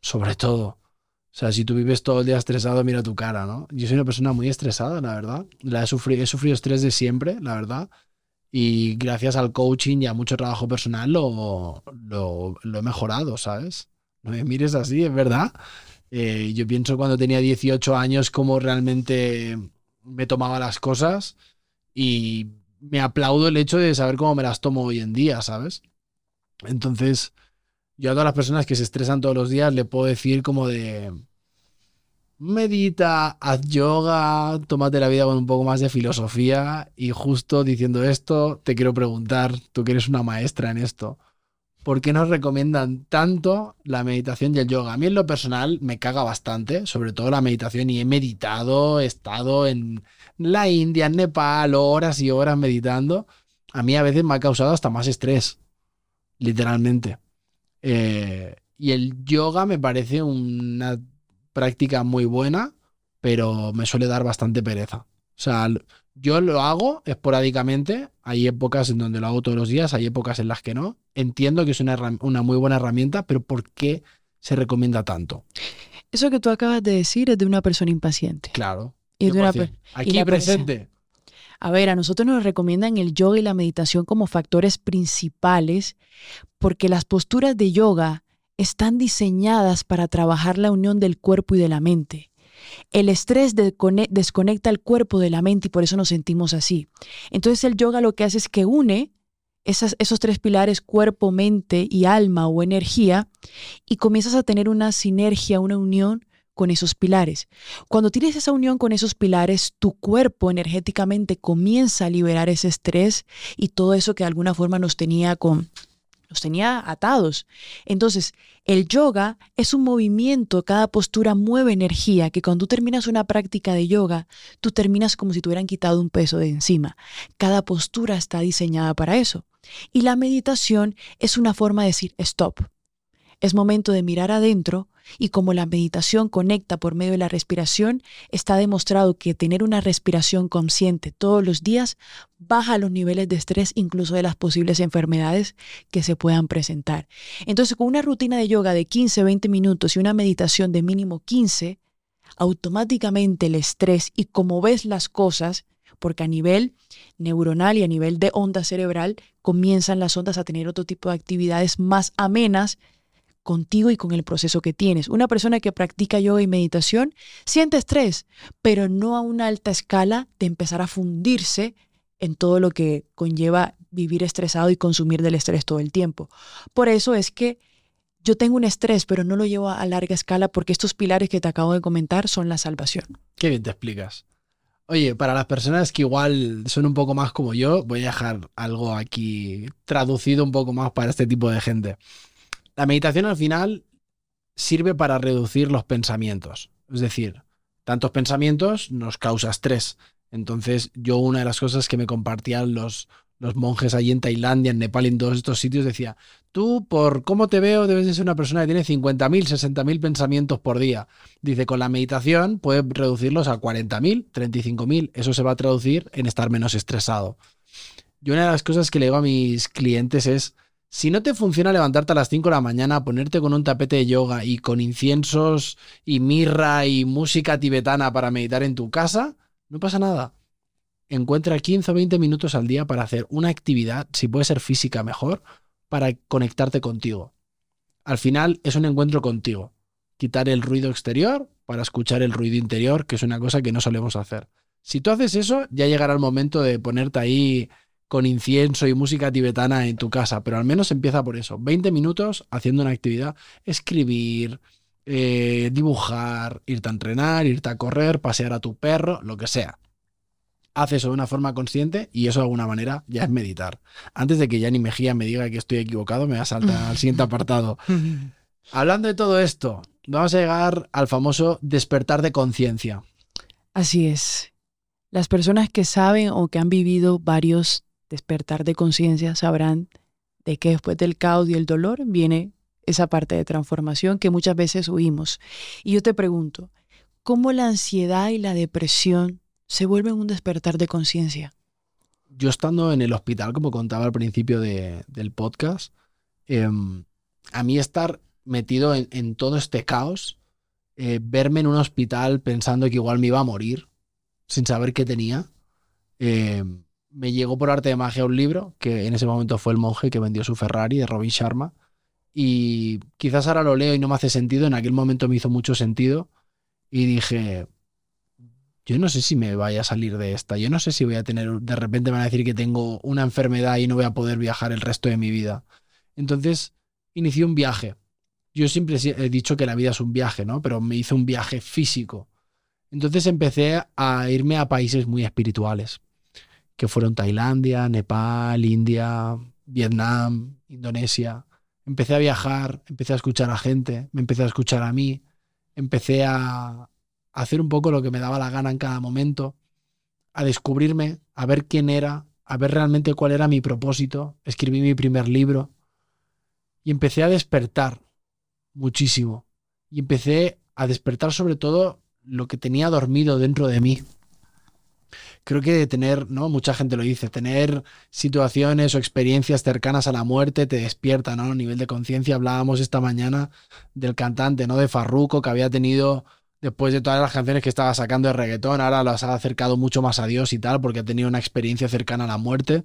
sobre todo. O sea, si tú vives todo el día estresado, mira tu cara, ¿no? Yo soy una persona muy estresada, la verdad. La he, sufrido, he sufrido estrés de siempre, la verdad. Y gracias al coaching y a mucho trabajo personal lo, lo he mejorado, ¿sabes? No me mires así, es verdad. Eh, yo pienso cuando tenía 18 años cómo realmente me tomaba las cosas y me aplaudo el hecho de saber cómo me las tomo hoy en día, ¿sabes? Entonces, yo a todas las personas que se estresan todos los días le puedo decir como de medita, haz yoga, tómate la vida con un poco más de filosofía y justo diciendo esto, te quiero preguntar, tú que eres una maestra en esto, ¿por qué nos recomiendan tanto la meditación y el yoga? A mí en lo personal me caga bastante, sobre todo la meditación, y he meditado, he estado en la India, en Nepal, horas y horas meditando. A mí a veces me ha causado hasta más estrés, literalmente. Eh, y el yoga me parece una práctica muy buena, pero me suele dar bastante pereza. O sea, yo lo hago esporádicamente, hay épocas en donde lo hago todos los días, hay épocas en las que no. Entiendo que es una, muy buena herramienta, pero ¿por qué se recomienda tanto? Eso que tú acabas de decir es de una persona impaciente. Claro. Y de una Aquí presente. A ver, a nosotros nos recomiendan el yoga y la meditación como factores principales porque las posturas de yoga están diseñadas para trabajar la unión del cuerpo y de la mente. El estrés desconecta el cuerpo de la mente y por eso nos sentimos así. Entonces el yoga lo que hace es que une esos tres pilares, cuerpo, mente y alma o energía, y comienzas a tener una sinergia, una unión con esos pilares. Cuando tienes esa unión con esos pilares, tu cuerpo energéticamente comienza a liberar ese estrés y todo eso que de alguna forma nos tenía con los tenía atados. Entonces, el yoga es un movimiento, cada postura mueve energía, que cuando tú terminas una práctica de yoga, tú terminas como si te hubieran quitado un peso de encima. Cada postura está diseñada para eso. Y la meditación es una forma de decir, stop. Es momento de mirar adentro y como la meditación conecta por medio de la respiración, está demostrado que tener una respiración consciente todos los días baja los niveles de estrés, incluso de las posibles enfermedades que se puedan presentar. Entonces, con una rutina de yoga de 15, 20 minutos y una meditación de mínimo 15, automáticamente el estrés y cómo ves las cosas, porque a nivel neuronal y a nivel de onda cerebral comienzan las ondas a tener otro tipo de actividades más amenas contigo y con el proceso que tienes. Una persona que practica yoga y meditación siente estrés, pero no a una alta escala de empezar a fundirse en todo lo que conlleva vivir estresado y consumir del estrés todo el tiempo. Por eso es que yo tengo un estrés, pero no lo llevo a larga escala porque estos pilares que te acabo de comentar son la salvación. Qué bien te explicas. Oye, para las personas que igual son un poco más como yo, voy a dejar algo aquí traducido un poco más para este tipo de gente. La meditación al final sirve para reducir los pensamientos. Es decir, tantos pensamientos nos causa estrés. Entonces, yo una de las cosas que me compartían los, los monjes allí en Tailandia, en Nepal, en todos estos sitios, decía, tú por cómo te veo debes de ser una persona que tiene 50.000, 60.000 pensamientos por día. Dice, con la meditación puedes reducirlos a 40.000, 35.000. Eso se va a traducir en estar menos estresado. Yo una de las cosas que le digo a mis clientes es, si no te funciona levantarte a las 5 de la mañana, ponerte con un tapete de yoga y con inciensos y mirra y música tibetana para meditar en tu casa, no pasa nada encuentra 15 o 20 minutos al día para hacer una actividad, si puede ser física mejor, para conectarte contigo. Al final es un encuentro contigo. Quitar el ruido exterior para escuchar el ruido interior, que es una cosa que no solemos hacer. Si tú haces eso, ya llegará el momento de ponerte ahí con incienso y música tibetana en tu casa, pero al menos empieza por eso. 20 minutos haciendo una actividad, escribir, eh, dibujar, irte a entrenar, irte a correr, pasear a tu perro, lo que sea haz eso de una forma consciente y eso de alguna manera ya es meditar. Antes de que Yanni Mejía me diga que estoy equivocado, me va a saltar al siguiente apartado. Hablando de todo esto, vamos a llegar al famoso despertar de conciencia. Así es. Las personas que saben o que han vivido varios despertar de conciencia sabrán de que después del caos y el dolor viene esa parte de transformación que muchas veces huimos. Y yo te pregunto, ¿cómo la ansiedad y la depresión se vuelve un despertar de conciencia. Yo estando en el hospital, como contaba al principio del podcast, em, a mí estar metido en, todo este caos, eh, verme en un hospital pensando que igual me iba a morir, sin saber qué tenía, em, me llegó por arte de magia un libro, que en ese momento fue El monje que vendió su Ferrari, de Robin Sharma, y quizás ahora lo leo y no me hace sentido, en aquel momento me hizo mucho sentido, y dije, yo no sé si me vaya a salir de esta, yo no sé si voy a tener, de repente me van a decir que tengo una enfermedad y no voy a poder viajar el resto de mi vida. Entonces, inicié un viaje. Yo siempre he dicho que la vida es un viaje, ¿no? Pero me hice un viaje físico. Entonces empecé a irme a países muy espirituales, que fueron Tailandia, Nepal, India, Vietnam, Indonesia. Empecé a viajar, empecé a escuchar a gente, me empecé a escuchar a mí, empecé a, hacer un poco lo que me daba la gana en cada momento, a descubrirme, a ver quién era, a ver realmente cuál era mi propósito. Escribí mi primer libro y empecé a despertar muchísimo. Y empecé a despertar sobre todo lo que tenía dormido dentro de mí. Creo que tener, ¿no? Mucha gente lo dice, tener situaciones o experiencias cercanas a la muerte te despierta, ¿no? A nivel de conciencia hablábamos esta mañana del cantante, ¿no? De Farruco que había tenido después de todas las canciones que estaba sacando de reggaetón, ahora las ha acercado mucho más a Dios y tal, porque ha tenido una experiencia cercana a la muerte.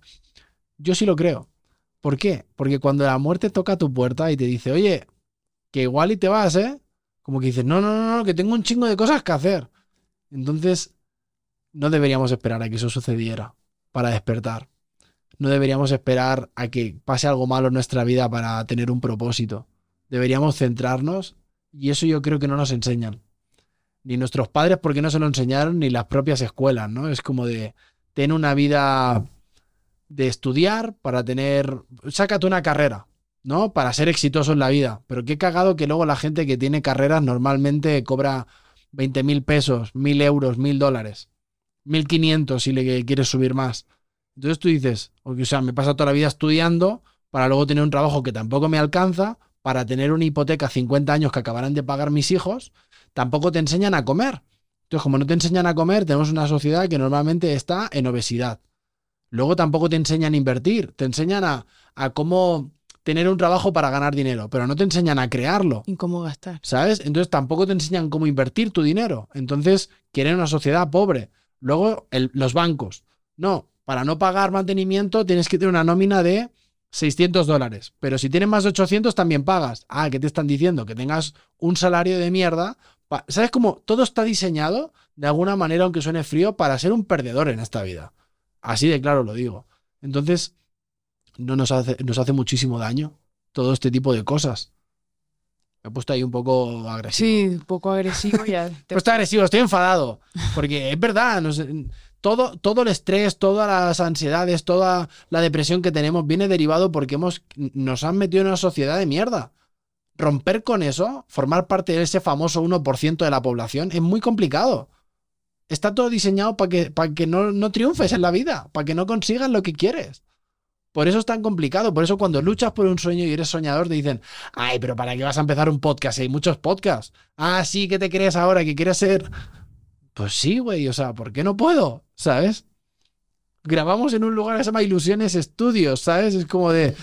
Yo sí lo creo. ¿Por qué? Porque cuando la muerte toca tu puerta y te dice, oye, que igual y te vas, ¿eh? Como que dices, no, no, no, no, que tengo un chingo de cosas que hacer. Entonces, no deberíamos esperar a que eso sucediera para despertar. No deberíamos esperar a que pase algo malo en nuestra vida para tener un propósito. Deberíamos centrarnos y eso yo creo que no nos enseñan ni nuestros padres porque no se lo enseñaron, ni las propias escuelas, ¿no? Es como de tener una vida de estudiar para tener, sácate una carrera, ¿no? Para ser exitoso en la vida. Pero qué cagado que luego la gente que tiene carreras normalmente cobra 20 mil pesos, mil euros, mil dólares, 1500 si le quieres subir más. Entonces tú dices, o sea, me pasa toda la vida estudiando para luego tener un trabajo que tampoco me alcanza, para tener una hipoteca 50 años que acabarán de pagar mis hijos tampoco te enseñan a comer. Entonces, como no te enseñan a comer, tenemos una sociedad que normalmente está en obesidad. Luego tampoco te enseñan a invertir, te enseñan a, cómo tener un trabajo para ganar dinero, pero no te enseñan a crearlo. Y cómo gastar. ¿Sabes? Entonces tampoco te enseñan cómo invertir tu dinero. Entonces quieren una sociedad pobre. Luego los bancos. No, para no pagar mantenimiento tienes que tener una nómina de 600 dólares. Pero si tienes más de 800 también pagas. Ah, ¿qué te están diciendo? Que tengas un salario de mierda ¿Sabes cómo todo está diseñado de alguna manera, aunque suene frío, para ser un perdedor en esta vida? Así de claro lo digo. Entonces, no nos hace, nos hace muchísimo daño todo este tipo de cosas. Me he puesto ahí un poco agresivo. Sí, un poco agresivo ya. Te... Agresivo, estoy enfadado. Porque es verdad, todo, todo el estrés, todas las ansiedades, toda la depresión que tenemos viene derivado porque hemos, nos han metido en una sociedad de mierda romper con eso, formar parte de ese famoso 1% de la población, es muy complicado. Está todo diseñado para que, para que no, no, triunfes en la vida, para que no consigas lo que quieres. Por eso es tan complicado. Por eso cuando luchas por un sueño y eres soñador te dicen, ay, pero ¿para qué vas a empezar un podcast? Hay muchos podcasts. Ah, sí, ¿qué te crees ahora? ¿Que quieres ser? Pues sí, güey. O sea, ¿por qué no puedo? ¿Sabes? Grabamos en un lugar que se llama Ilusiones Estudios, ¿sabes? Es como de...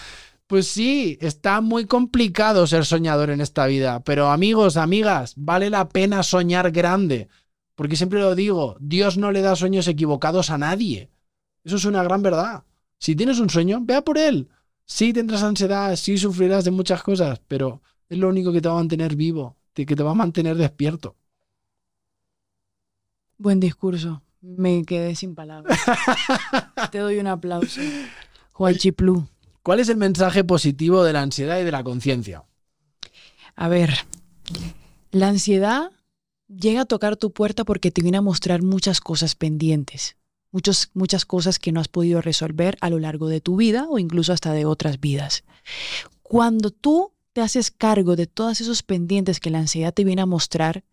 Pues sí, está muy complicado ser soñador en esta vida, pero amigos, amigas, vale la pena soñar grande, porque siempre lo digo, Dios no le da sueños equivocados a nadie. Eso es una gran verdad. Si tienes un sueño, vea por él. Sí tendrás ansiedad, sí sufrirás de muchas cosas, pero es lo único que te va a mantener vivo, que te va a mantener despierto. Buen discurso. Me quedé sin palabras. te doy un aplauso. Huachiplu. ¿Cuál es el mensaje positivo de la ansiedad y de la conciencia? A ver, la ansiedad llega a tocar tu puerta porque te viene a mostrar muchas cosas pendientes muchas cosas que no has podido resolver a lo largo de tu vida o incluso hasta de otras vidas. Cuando tú te haces cargo de todos esos pendientes que la ansiedad te viene a mostrar,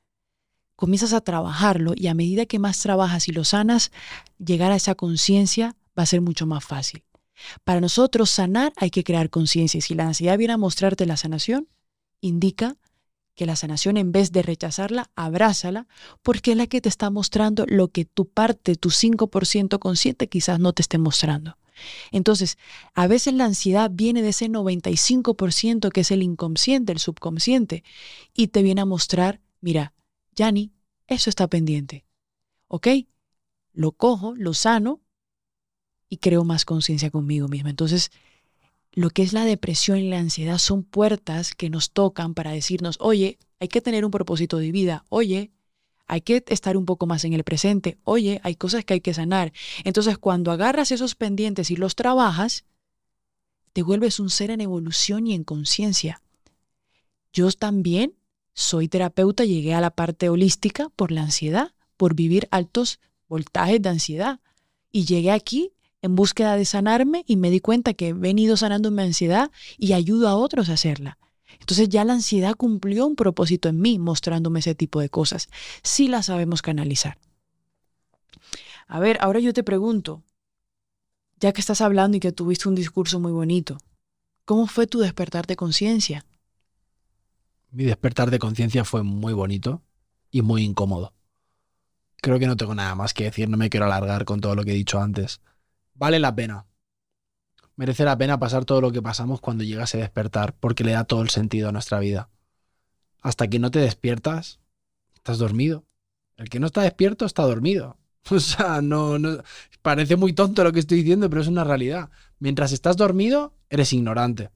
comienzas a trabajarlo y a medida que más trabajas y lo sanas, llegar a esa conciencia va a ser mucho más fácil. Para nosotros sanar hay que crear conciencia y si la ansiedad viene a mostrarte la sanación, indica que la sanación en vez de rechazarla, abrázala, porque es la que te está mostrando lo que tu parte, tu 5% consciente quizás no te esté mostrando. Entonces, a veces la ansiedad viene de ese 95% que es el inconsciente, el subconsciente, y te viene a mostrar, mira, Yanni, eso está pendiente. ¿Ok? Lo cojo, lo sano y creo más conciencia conmigo misma. Entonces, lo que es la depresión y la ansiedad son puertas que nos tocan para decirnos, oye, hay que tener un propósito de vida, oye, hay que estar un poco más en el presente, oye, hay cosas que hay que sanar. Entonces, cuando agarras esos pendientes y los trabajas, te vuelves un ser en evolución y en conciencia. Yo también soy terapeuta, llegué a la parte holística por la ansiedad, por vivir altos voltajes de ansiedad. Y llegué aquí en búsqueda de sanarme y me di cuenta que he venido sanando mi ansiedad y ayudo a otros a hacerla. Entonces ya la ansiedad cumplió un propósito en mí, mostrándome ese tipo de cosas. Sí la sabemos canalizar. A ver, ahora yo te pregunto, ya que estás hablando y que tuviste un discurso muy bonito, ¿cómo fue tu despertar de conciencia? Mi despertar de conciencia fue muy bonito y muy incómodo. Creo que no tengo nada más que decir, no me quiero alargar con todo lo que he dicho antes vale la pena. Merece la pena pasar todo lo que pasamos cuando llega a despertar, porque le da todo el sentido a nuestra vida. Hasta que no te despiertas, estás dormido. El que no está despierto está dormido. O sea, no, no, parece muy tonto lo que estoy diciendo, pero es una realidad. Mientras estás dormido, eres ignorante.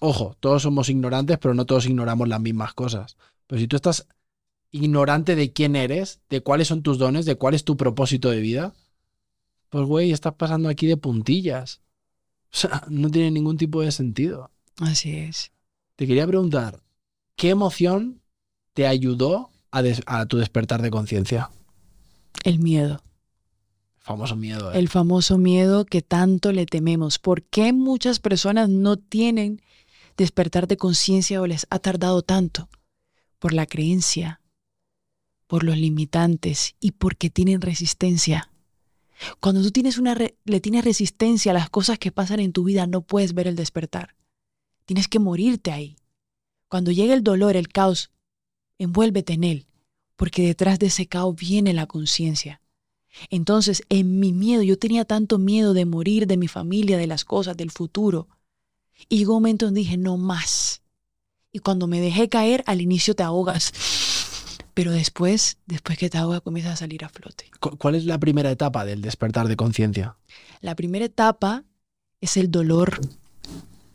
Ojo, todos somos ignorantes, pero no todos ignoramos las mismas cosas. Pero si tú estás ignorante de quién eres, de cuáles son tus dones, de cuál es tu propósito de vida, pues güey, estás pasando aquí de puntillas. O sea, no tiene ningún tipo de sentido. Así es. Te quería preguntar, ¿qué emoción te ayudó a, tu despertar de conciencia? El miedo. El famoso miedo. ¿eh? El famoso miedo que tanto le tememos. ¿Por qué muchas personas no tienen despertar de conciencia o les ha tardado tanto? Por la creencia, por los limitantes y porque tienen resistencia. Cuando tú tienes una le tienes resistencia a las cosas que pasan en tu vida, no puedes ver el despertar. Tienes que morirte ahí. Cuando llega el dolor, el caos, envuélvete en él, porque detrás de ese caos viene la conciencia. Entonces, en mi miedo, yo tenía tanto miedo de morir, de mi familia, de las cosas, del futuro. Y llegó un momento donde dije, no más. Y cuando me dejé caer, al inicio te ahogas pero después, después que te ahoga, comienza a salir a flote. ¿Cuál es la primera etapa del despertar de conciencia? La primera etapa es el dolor.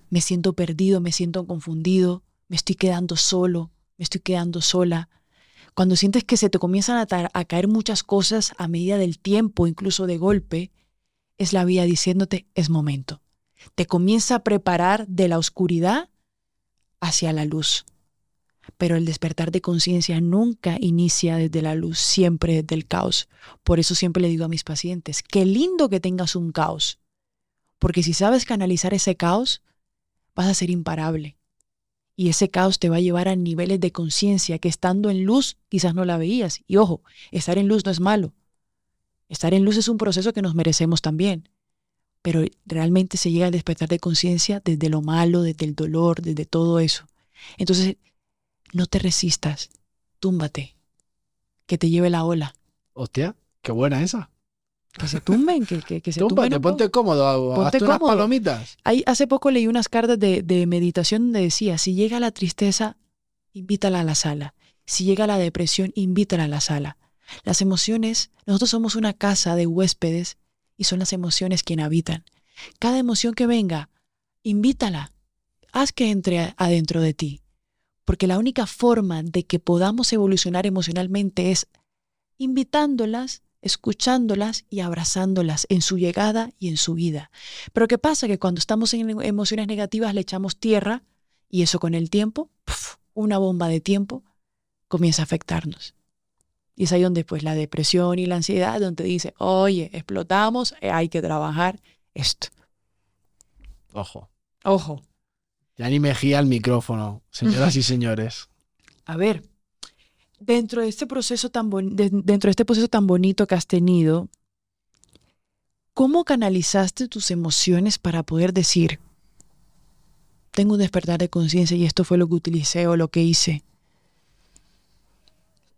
Me siento perdido, me siento confundido, me estoy quedando solo, me estoy quedando sola. Cuando sientes que se te comienzan a, a caer muchas cosas a medida del tiempo, incluso de golpe, es la vida diciéndote es momento. Te comienza a preparar de la oscuridad hacia la luz. Pero el despertar de conciencia nunca inicia desde la luz, siempre desde el caos. Por eso siempre le digo a mis pacientes, qué lindo que tengas un caos. Porque si sabes canalizar ese caos, vas a ser imparable. Y ese caos te va a llevar a niveles de conciencia que estando en luz quizás no la veías. Y ojo, estar en luz no es malo. Estar en luz es un proceso que nos merecemos también. pero realmente se llega al despertar de conciencia desde lo malo, desde el dolor, desde todo eso. Entonces, no te resistas, túmbate, que te lleve la ola. Hostia, qué buena esa. Que se tumben, que, que, que se Túmbate, tumben. ponte cómodo, Ponte hazte unas palomitas. Ahí, hace poco leí unas cartas de, de meditación donde decía, si llega la tristeza, invítala a la sala. Si llega la depresión, invítala a la sala. Las emociones, nosotros somos una casa de huéspedes y son las emociones quien habitan. Cada emoción que venga, invítala. Haz que entre adentro de ti. Porque la única forma de que podamos evolucionar emocionalmente es invitándolas, escuchándolas y abrazándolas en su llegada y en su vida. Pero ¿qué pasa? Que cuando estamos en emociones negativas le echamos tierra y eso con el tiempo, ¡puf! una bomba de tiempo, comienza a afectarnos. Y es ahí donde pues la depresión y la ansiedad, donde dice, oye, explotamos, eh, hay que trabajar esto. Ojo. Ojo, Ya ni me gira el micrófono, señoras y señores. a ver, dentro de este proceso tan de- dentro de este proceso tan bonito que has tenido, ¿cómo canalizaste tus emociones para poder decir, tengo un despertar de conciencia y esto fue lo que utilicé o lo que hice?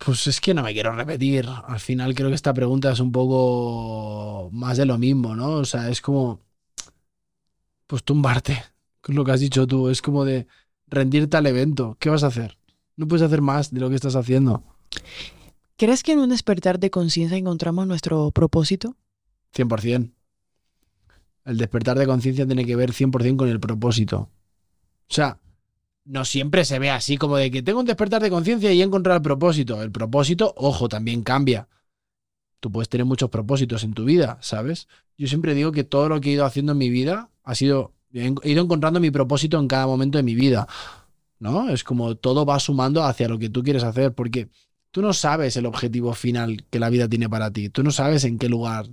Pues es que no me quiero repetir. Al final creo que esta pregunta es un poco más de lo mismo, ¿no? O sea, es como, pues tumbarte, lo que has dicho tú. Es como de rendirte al evento. ¿Qué vas a hacer? No puedes hacer más de lo que estás haciendo. ¿Crees que en un despertar de conciencia encontramos nuestro propósito? 100%. El despertar de conciencia tiene que ver 100% con el propósito. O sea, no siempre se ve así como de que tengo un despertar de conciencia y he encontrado el propósito. El propósito, ojo, también cambia. Tú puedes tener muchos propósitos en tu vida, ¿sabes? Yo siempre digo que todo lo que he ido haciendo en mi vida ha sido, he ido encontrando mi propósito en cada momento de mi vida, ¿no? Es como todo va sumando hacia lo que tú quieres hacer, porque tú no sabes el objetivo final que la vida tiene para ti, tú no sabes en qué lugar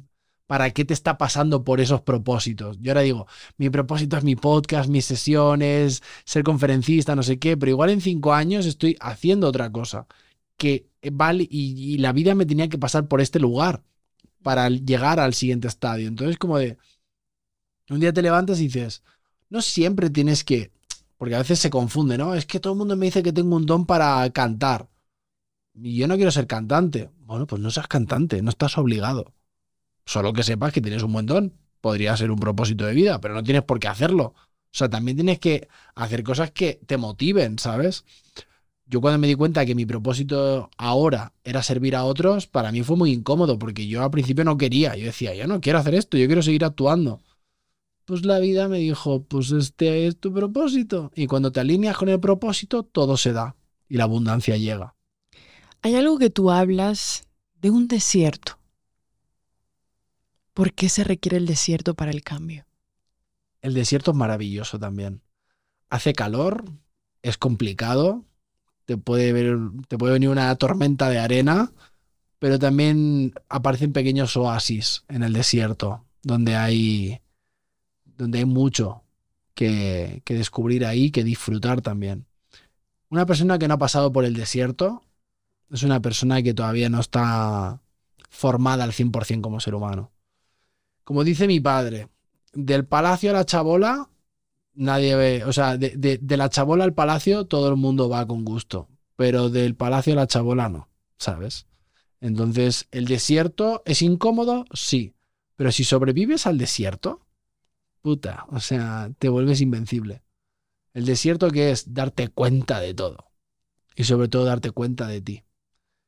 para qué te está pasando por esos propósitos. Yo ahora digo, mi propósito es mi podcast, mis sesiones, ser conferencista, no sé qué, pero igual en cinco años estoy haciendo otra cosa que vale y, y la vida me tenía que pasar por este lugar para llegar al siguiente estadio. Entonces, como de, un día te levantas y dices, no siempre tienes que, porque a veces se confunde, ¿no? Es que todo el mundo me dice que tengo un don para cantar. Y yo no quiero ser cantante. Bueno, pues no seas cantante, no estás obligado. Solo que sepas que tienes un buen don. Podría ser un propósito de vida, pero no tienes por qué hacerlo. O sea, también tienes que hacer cosas que te motiven, ¿sabes? Yo cuando me di cuenta que mi propósito ahora era servir a otros, para mí fue muy incómodo, porque yo al principio no quería. Yo decía, yo no quiero hacer esto, yo quiero seguir actuando. Pues la vida me dijo, pues este es tu propósito. Y cuando te alineas con el propósito, todo se da y la abundancia llega. Hay algo que tú hablas de un desierto. ¿Por qué se requiere el desierto para el cambio? El desierto es maravilloso también. Hace calor, es complicado, te puede, ver, te puede venir una tormenta de arena, pero también aparecen pequeños oasis en el desierto, donde hay, donde hay mucho que, descubrir ahí, que disfrutar también. Una persona que no ha pasado por el desierto es una persona que todavía no está formada al 100% como ser humano. Como dice mi padre, del palacio a la chabola, nadie ve, o sea, de, de, la chabola al palacio todo el mundo va con gusto, pero del palacio a la chabola no, ¿sabes? Entonces, ¿el desierto es incómodo? Sí, pero si sobrevives al desierto, puta, o sea, te vuelves invencible. El desierto que es darte cuenta de todo y sobre todo darte cuenta de ti.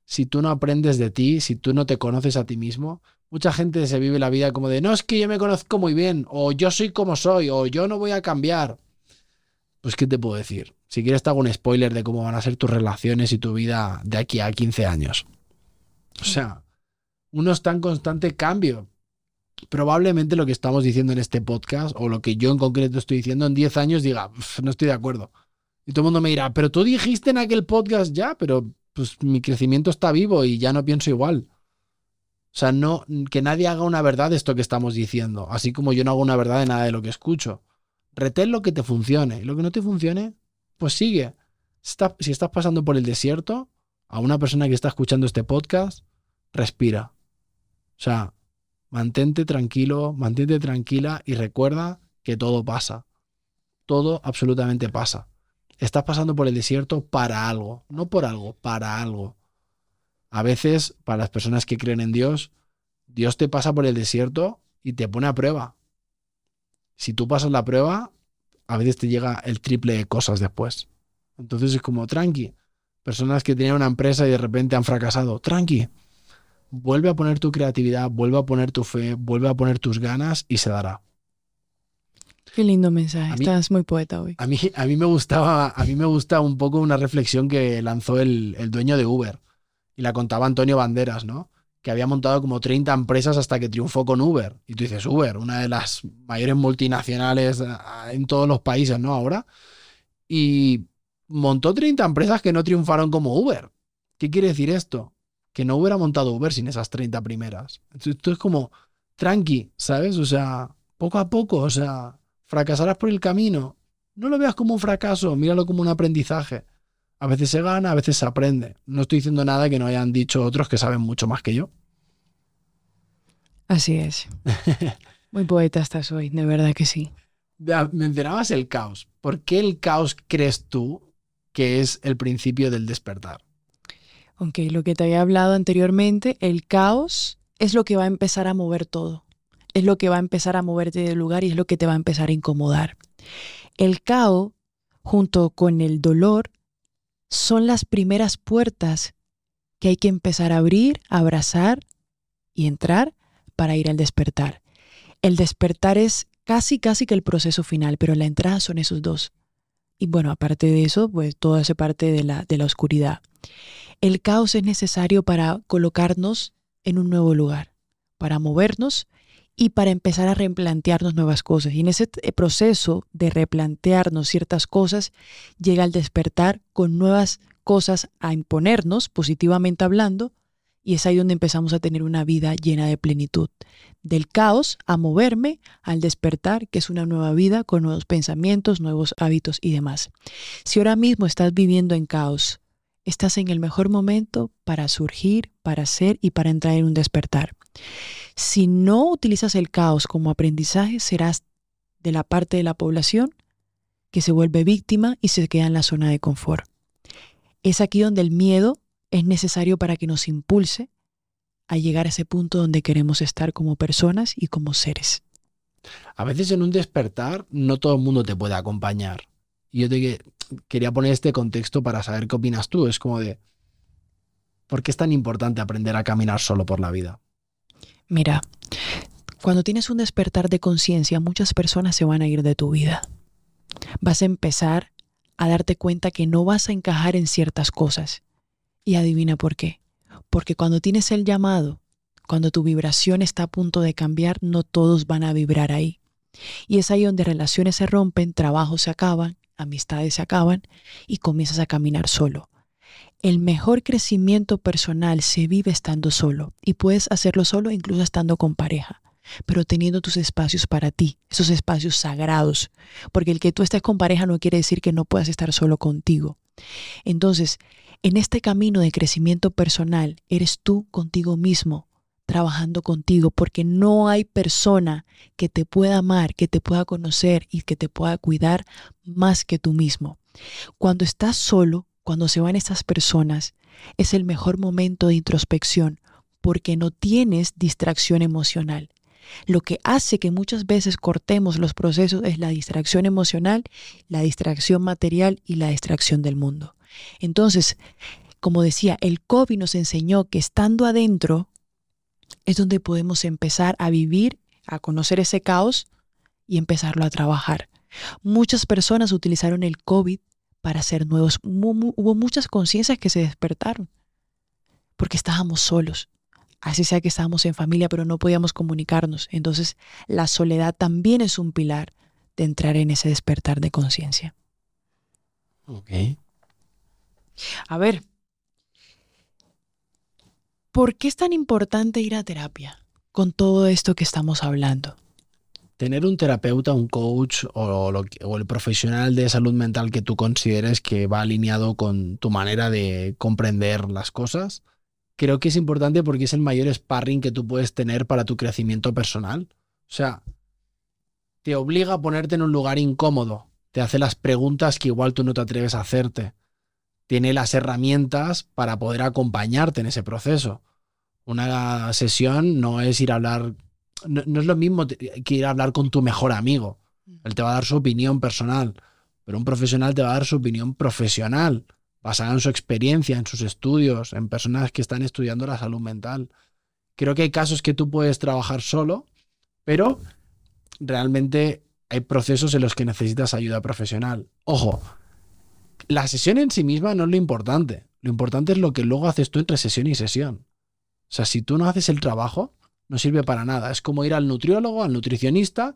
Si tú no aprendes de ti, si tú no te conoces a ti mismo, mucha gente se vive la vida como de, no, es que yo me conozco muy bien, o yo soy como soy, o yo no voy a cambiar. Pues, ¿qué te puedo decir? Si quieres te hago un spoiler de cómo van a ser tus relaciones y tu vida de aquí a 15 años. O sea, uno está en constante cambio. Probablemente lo que estamos diciendo en este podcast, o lo que yo en concreto estoy diciendo, en 10 años diga, no estoy de acuerdo. Y todo el mundo me dirá, pero tú dijiste en aquel podcast ya, pero pues mi crecimiento está vivo y ya no pienso igual. O sea, no, que nadie haga una verdad de esto que estamos diciendo, así como yo no hago una verdad de nada de lo que escucho. Retén lo que te funcione y lo que no te funcione, pues sigue. Si estás, si estás pasando por el desierto, a una persona que está escuchando este podcast, respira. O sea, Mantente tranquilo, mantente tranquila y recuerda que todo pasa. Todo absolutamente pasa. Estás pasando por el desierto para algo, no por algo, para algo. A veces, para las personas que creen en Dios, Dios te pasa por el desierto y te pone a prueba. Si tú pasas la prueba, a veces te llega el triple de cosas después. Entonces es como, tranqui. Personas que tenían una empresa y de repente han fracasado, tranqui. Vuelve a poner tu creatividad, vuelve a poner tu fe, vuelve a poner tus ganas y se dará. Qué lindo mensaje. Estás muy poeta hoy. A mí, a mí me gustaba, a mí me gusta un poco una reflexión que lanzó el, el dueño de Uber y la contaba Antonio Banderas, ¿no? Que había montado como 30 empresas hasta que triunfó con Uber. Y tú dices, Uber, una de las mayores multinacionales ah, en todos los países, ¿no? Ahora. Y montó 30 empresas que no triunfaron como Uber. ¿Qué quiere decir esto? Que no hubiera montado Uber sin esas 30 primeras. Esto es como tranqui, ¿sabes? O sea, poco a poco, o sea, fracasarás por el camino. No lo veas como un fracaso, míralo como un aprendizaje. A veces se gana, a veces se aprende. No estoy diciendo nada que no hayan dicho otros que saben mucho más que yo. Así es. Muy poeta estás hoy, de verdad que sí. Mencionabas el caos. ¿Por qué el caos crees tú que es el principio del despertar? Ok, lo que te había hablado anteriormente, el caos es lo que va a empezar a mover todo. Es lo que va a empezar a moverte del lugar y es lo que te va a empezar a incomodar. El caos, junto con el dolor, son las primeras puertas que hay que empezar a abrir, abrazar y entrar para ir al despertar. El despertar es casi, casi que el proceso final, pero la entrada son esos dos. Y bueno, aparte de eso, pues todo hace parte de la, de la oscuridad. El caos es necesario para colocarnos en un nuevo lugar, para movernos y para empezar a replantearnos nuevas cosas. Y en ese proceso de replantearnos ciertas cosas, llega el despertar con nuevas cosas a imponernos, positivamente hablando, y es ahí donde empezamos a tener una vida llena de plenitud. Del caos a moverme al despertar, que es una nueva vida con nuevos pensamientos, nuevos hábitos y demás. Si ahora mismo estás viviendo en caos, estás en el mejor momento para surgir, para ser y para entrar en un despertar. Si no utilizas el caos como aprendizaje, serás de la parte de la población que se vuelve víctima y se queda en la zona de confort. Es aquí donde el miedo es necesario para que nos impulse a llegar a ese punto donde queremos estar como personas y como seres. A veces en un despertar no todo el mundo te puede acompañar. Y yo te quería poner este contexto para saber qué opinas tú. Es como de, ¿por qué es tan importante aprender a caminar solo por la vida? Mira, cuando tienes un despertar de conciencia, muchas personas se van a ir de tu vida. Vas a empezar a darte cuenta que no vas a encajar en ciertas cosas. Y adivina por qué. Porque cuando tienes el llamado, cuando tu vibración está a punto de cambiar, no todos van a vibrar ahí. Y es ahí donde relaciones se rompen, trabajos se acaban, amistades se acaban y comienzas a caminar solo. El mejor crecimiento personal se vive estando solo y puedes hacerlo solo incluso estando con pareja, pero teniendo tus espacios para ti, esos espacios sagrados, porque el que tú estés con pareja no quiere decir que no puedas estar solo contigo. Entonces, en este camino de crecimiento personal, eres tú contigo mismo, trabajando contigo, porque no hay persona que te pueda amar, que te pueda conocer y que te pueda cuidar más que tú mismo. Cuando estás solo, cuando se van estas personas, es el mejor momento de introspección porque no tienes distracción emocional. Lo que hace que muchas veces cortemos los procesos es la distracción emocional, la distracción material y la distracción del mundo. Entonces, como decía, el COVID nos enseñó que estando adentro es donde podemos empezar a vivir, a conocer ese caos y empezarlo a trabajar. Muchas personas utilizaron el COVID para ser nuevos. Hubo, muchas conciencias que se despertaron porque estábamos solos. Así sea que estábamos en familia, pero no podíamos comunicarnos. Entonces, la soledad también es un pilar de entrar en ese despertar de conciencia. Ok. A ver, ¿por qué es tan importante ir a terapia con todo esto que estamos hablando? tener un terapeuta, un coach o, el profesional de salud mental que tú consideres que va alineado con tu manera de comprender las cosas, creo que es importante porque es el mayor sparring que tú puedes tener para tu crecimiento personal. O sea, te obliga a ponerte en un lugar incómodo, te hace las preguntas que igual tú no te atreves a hacerte, tiene las herramientas para poder acompañarte en ese proceso. Una sesión no es ir a hablar, no, es lo mismo que ir a hablar con tu mejor amigo. Él te va a dar su opinión personal, pero un profesional te va a dar su opinión profesional, basada en su experiencia, en sus estudios, en personas que están estudiando la salud mental. Creo que hay casos que tú puedes trabajar solo, pero realmente hay procesos en los que necesitas ayuda profesional. Ojo, la sesión en sí misma no es lo importante. Lo importante es lo que luego haces tú entre sesión y sesión. O sea, si tú no haces el trabajo, no sirve para nada. Es como ir al nutriólogo, al nutricionista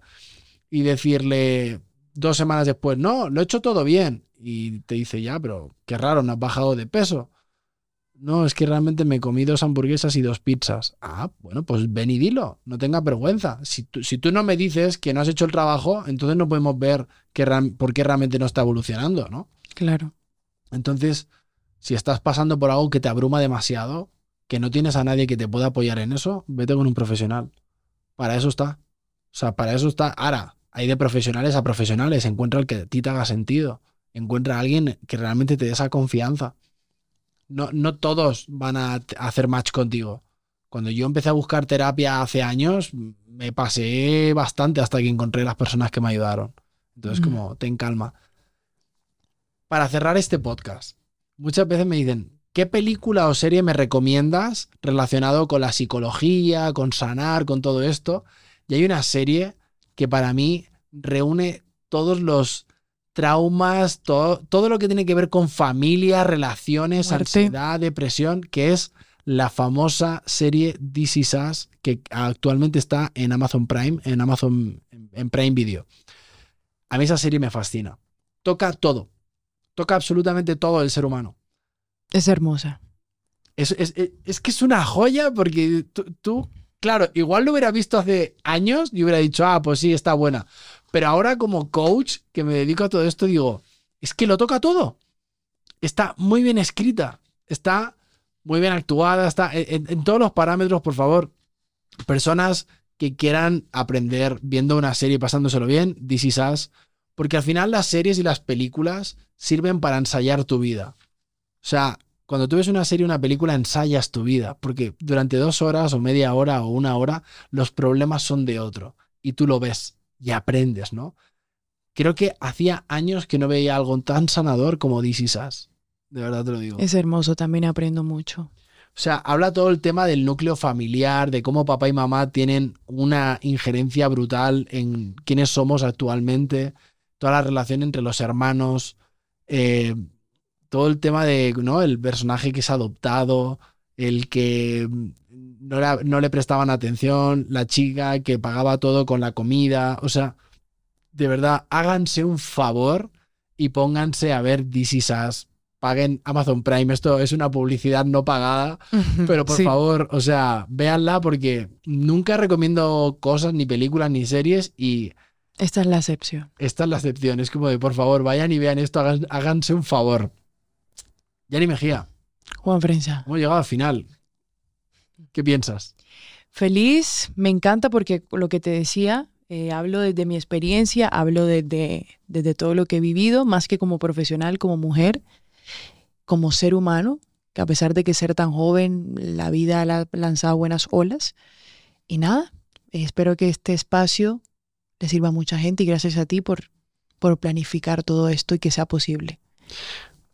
y decirle dos semanas después, no, lo he hecho todo bien. Y te dice, ya, pero qué raro, no has bajado de peso. No, es que realmente me comí dos hamburguesas y dos pizzas. Ah, bueno, pues ven y dilo, no tengas vergüenza. Si tú, si tú no me dices que no has hecho el trabajo, entonces no podemos ver por qué realmente no está evolucionando, ¿no? Claro. Entonces, si estás pasando por algo que te abruma demasiado, que no tienes a nadie que te pueda apoyar en eso, vete con un profesional. Para eso está. O sea, para eso está. Ahora, hay de profesionales a profesionales. Encuentra el que a ti te haga sentido. Encuentra a alguien que realmente te dé esa confianza no, no todos van a hacer match contigo. Cuando yo empecé a buscar terapia hace años, me pasé bastante hasta que encontré las personas que me ayudaron. Entonces, como, ten calma. Para cerrar este podcast, muchas veces me dicen, ¿qué película o serie me recomiendas relacionado con la psicología, con sanar, con todo esto? Y hay una serie que para mí reúne todos los traumas, todo, todo lo que tiene que ver con familia, relaciones, ansiedad, depresión, que es la famosa serie This Is Us, que actualmente está en Amazon Prime, en Amazon en Prime Video. A mí esa serie me fascina. Toca todo. Toca absolutamente todo el ser humano. Es hermosa. Es, es que es una joya porque tú, claro, igual lo hubiera visto hace años y hubiera dicho, ah, pues sí, está buena. Pero ahora como coach que me dedico a todo esto, digo, es que lo toca todo. Está muy bien escrita, está muy bien actuada, está en, todos los parámetros, por favor. Personas que quieran aprender viendo una serie y pasándoselo bien, This is Us, porque al final las series y las películas sirven para ensayar tu vida. O sea, cuando tú ves una serie o una película, ensayas tu vida, porque durante dos horas o media hora o una hora, los problemas son de otro y tú lo ves y aprendes, ¿no? Creo que hacía años que no veía algo tan sanador como This Is De verdad te lo digo. Es hermoso, también aprendo mucho. O sea, habla todo el tema del núcleo familiar, de cómo papá y mamá tienen una injerencia brutal en quiénes somos actualmente, toda la relación entre los hermanos, eh, todo el tema de, ¿no? El personaje que es adoptado, el que no, le prestaban atención, la chica que pagaba todo con la comida, o sea, de verdad, háganse un favor y pónganse a ver This Paguen Amazon Prime. Esto es una publicidad no pagada, pero por favor, o sea, véanla porque nunca recomiendo cosas, ni películas, ni series y... Esta es la excepción. Esta es la excepción. Es como de, por favor, vayan y vean esto, háganse un favor. Yani Mejía. Juan Frenza. Hemos llegado al final. ¿Qué piensas? Feliz, me encanta porque lo que te decía, eh, hablo desde mi experiencia, hablo desde, desde todo lo que he vivido, más que como profesional, como mujer, como ser humano, que a pesar de que ser tan joven, la vida ha lanzado buenas olas. Y nada, espero que este espacio le sirva a mucha gente y gracias a ti por, por planificar todo esto y que sea posible.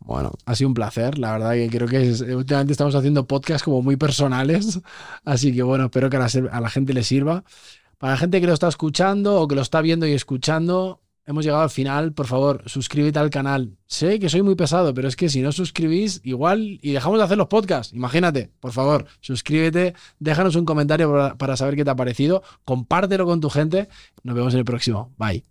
Bueno, ha sido un placer. La verdad que creo que últimamente estamos haciendo podcasts como muy personales. Así que bueno, espero que a la, a la gente le sirva. Para la gente que lo está escuchando o que lo está viendo y escuchando, hemos llegado al final. Por favor, suscríbete al canal. Sé que soy muy pesado, pero es que si no suscribís, igual y dejamos de hacer los podcasts. Imagínate, por favor, suscríbete, déjanos un comentario para, saber qué te ha parecido, compártelo con tu gente. Nos vemos en el próximo. Bye.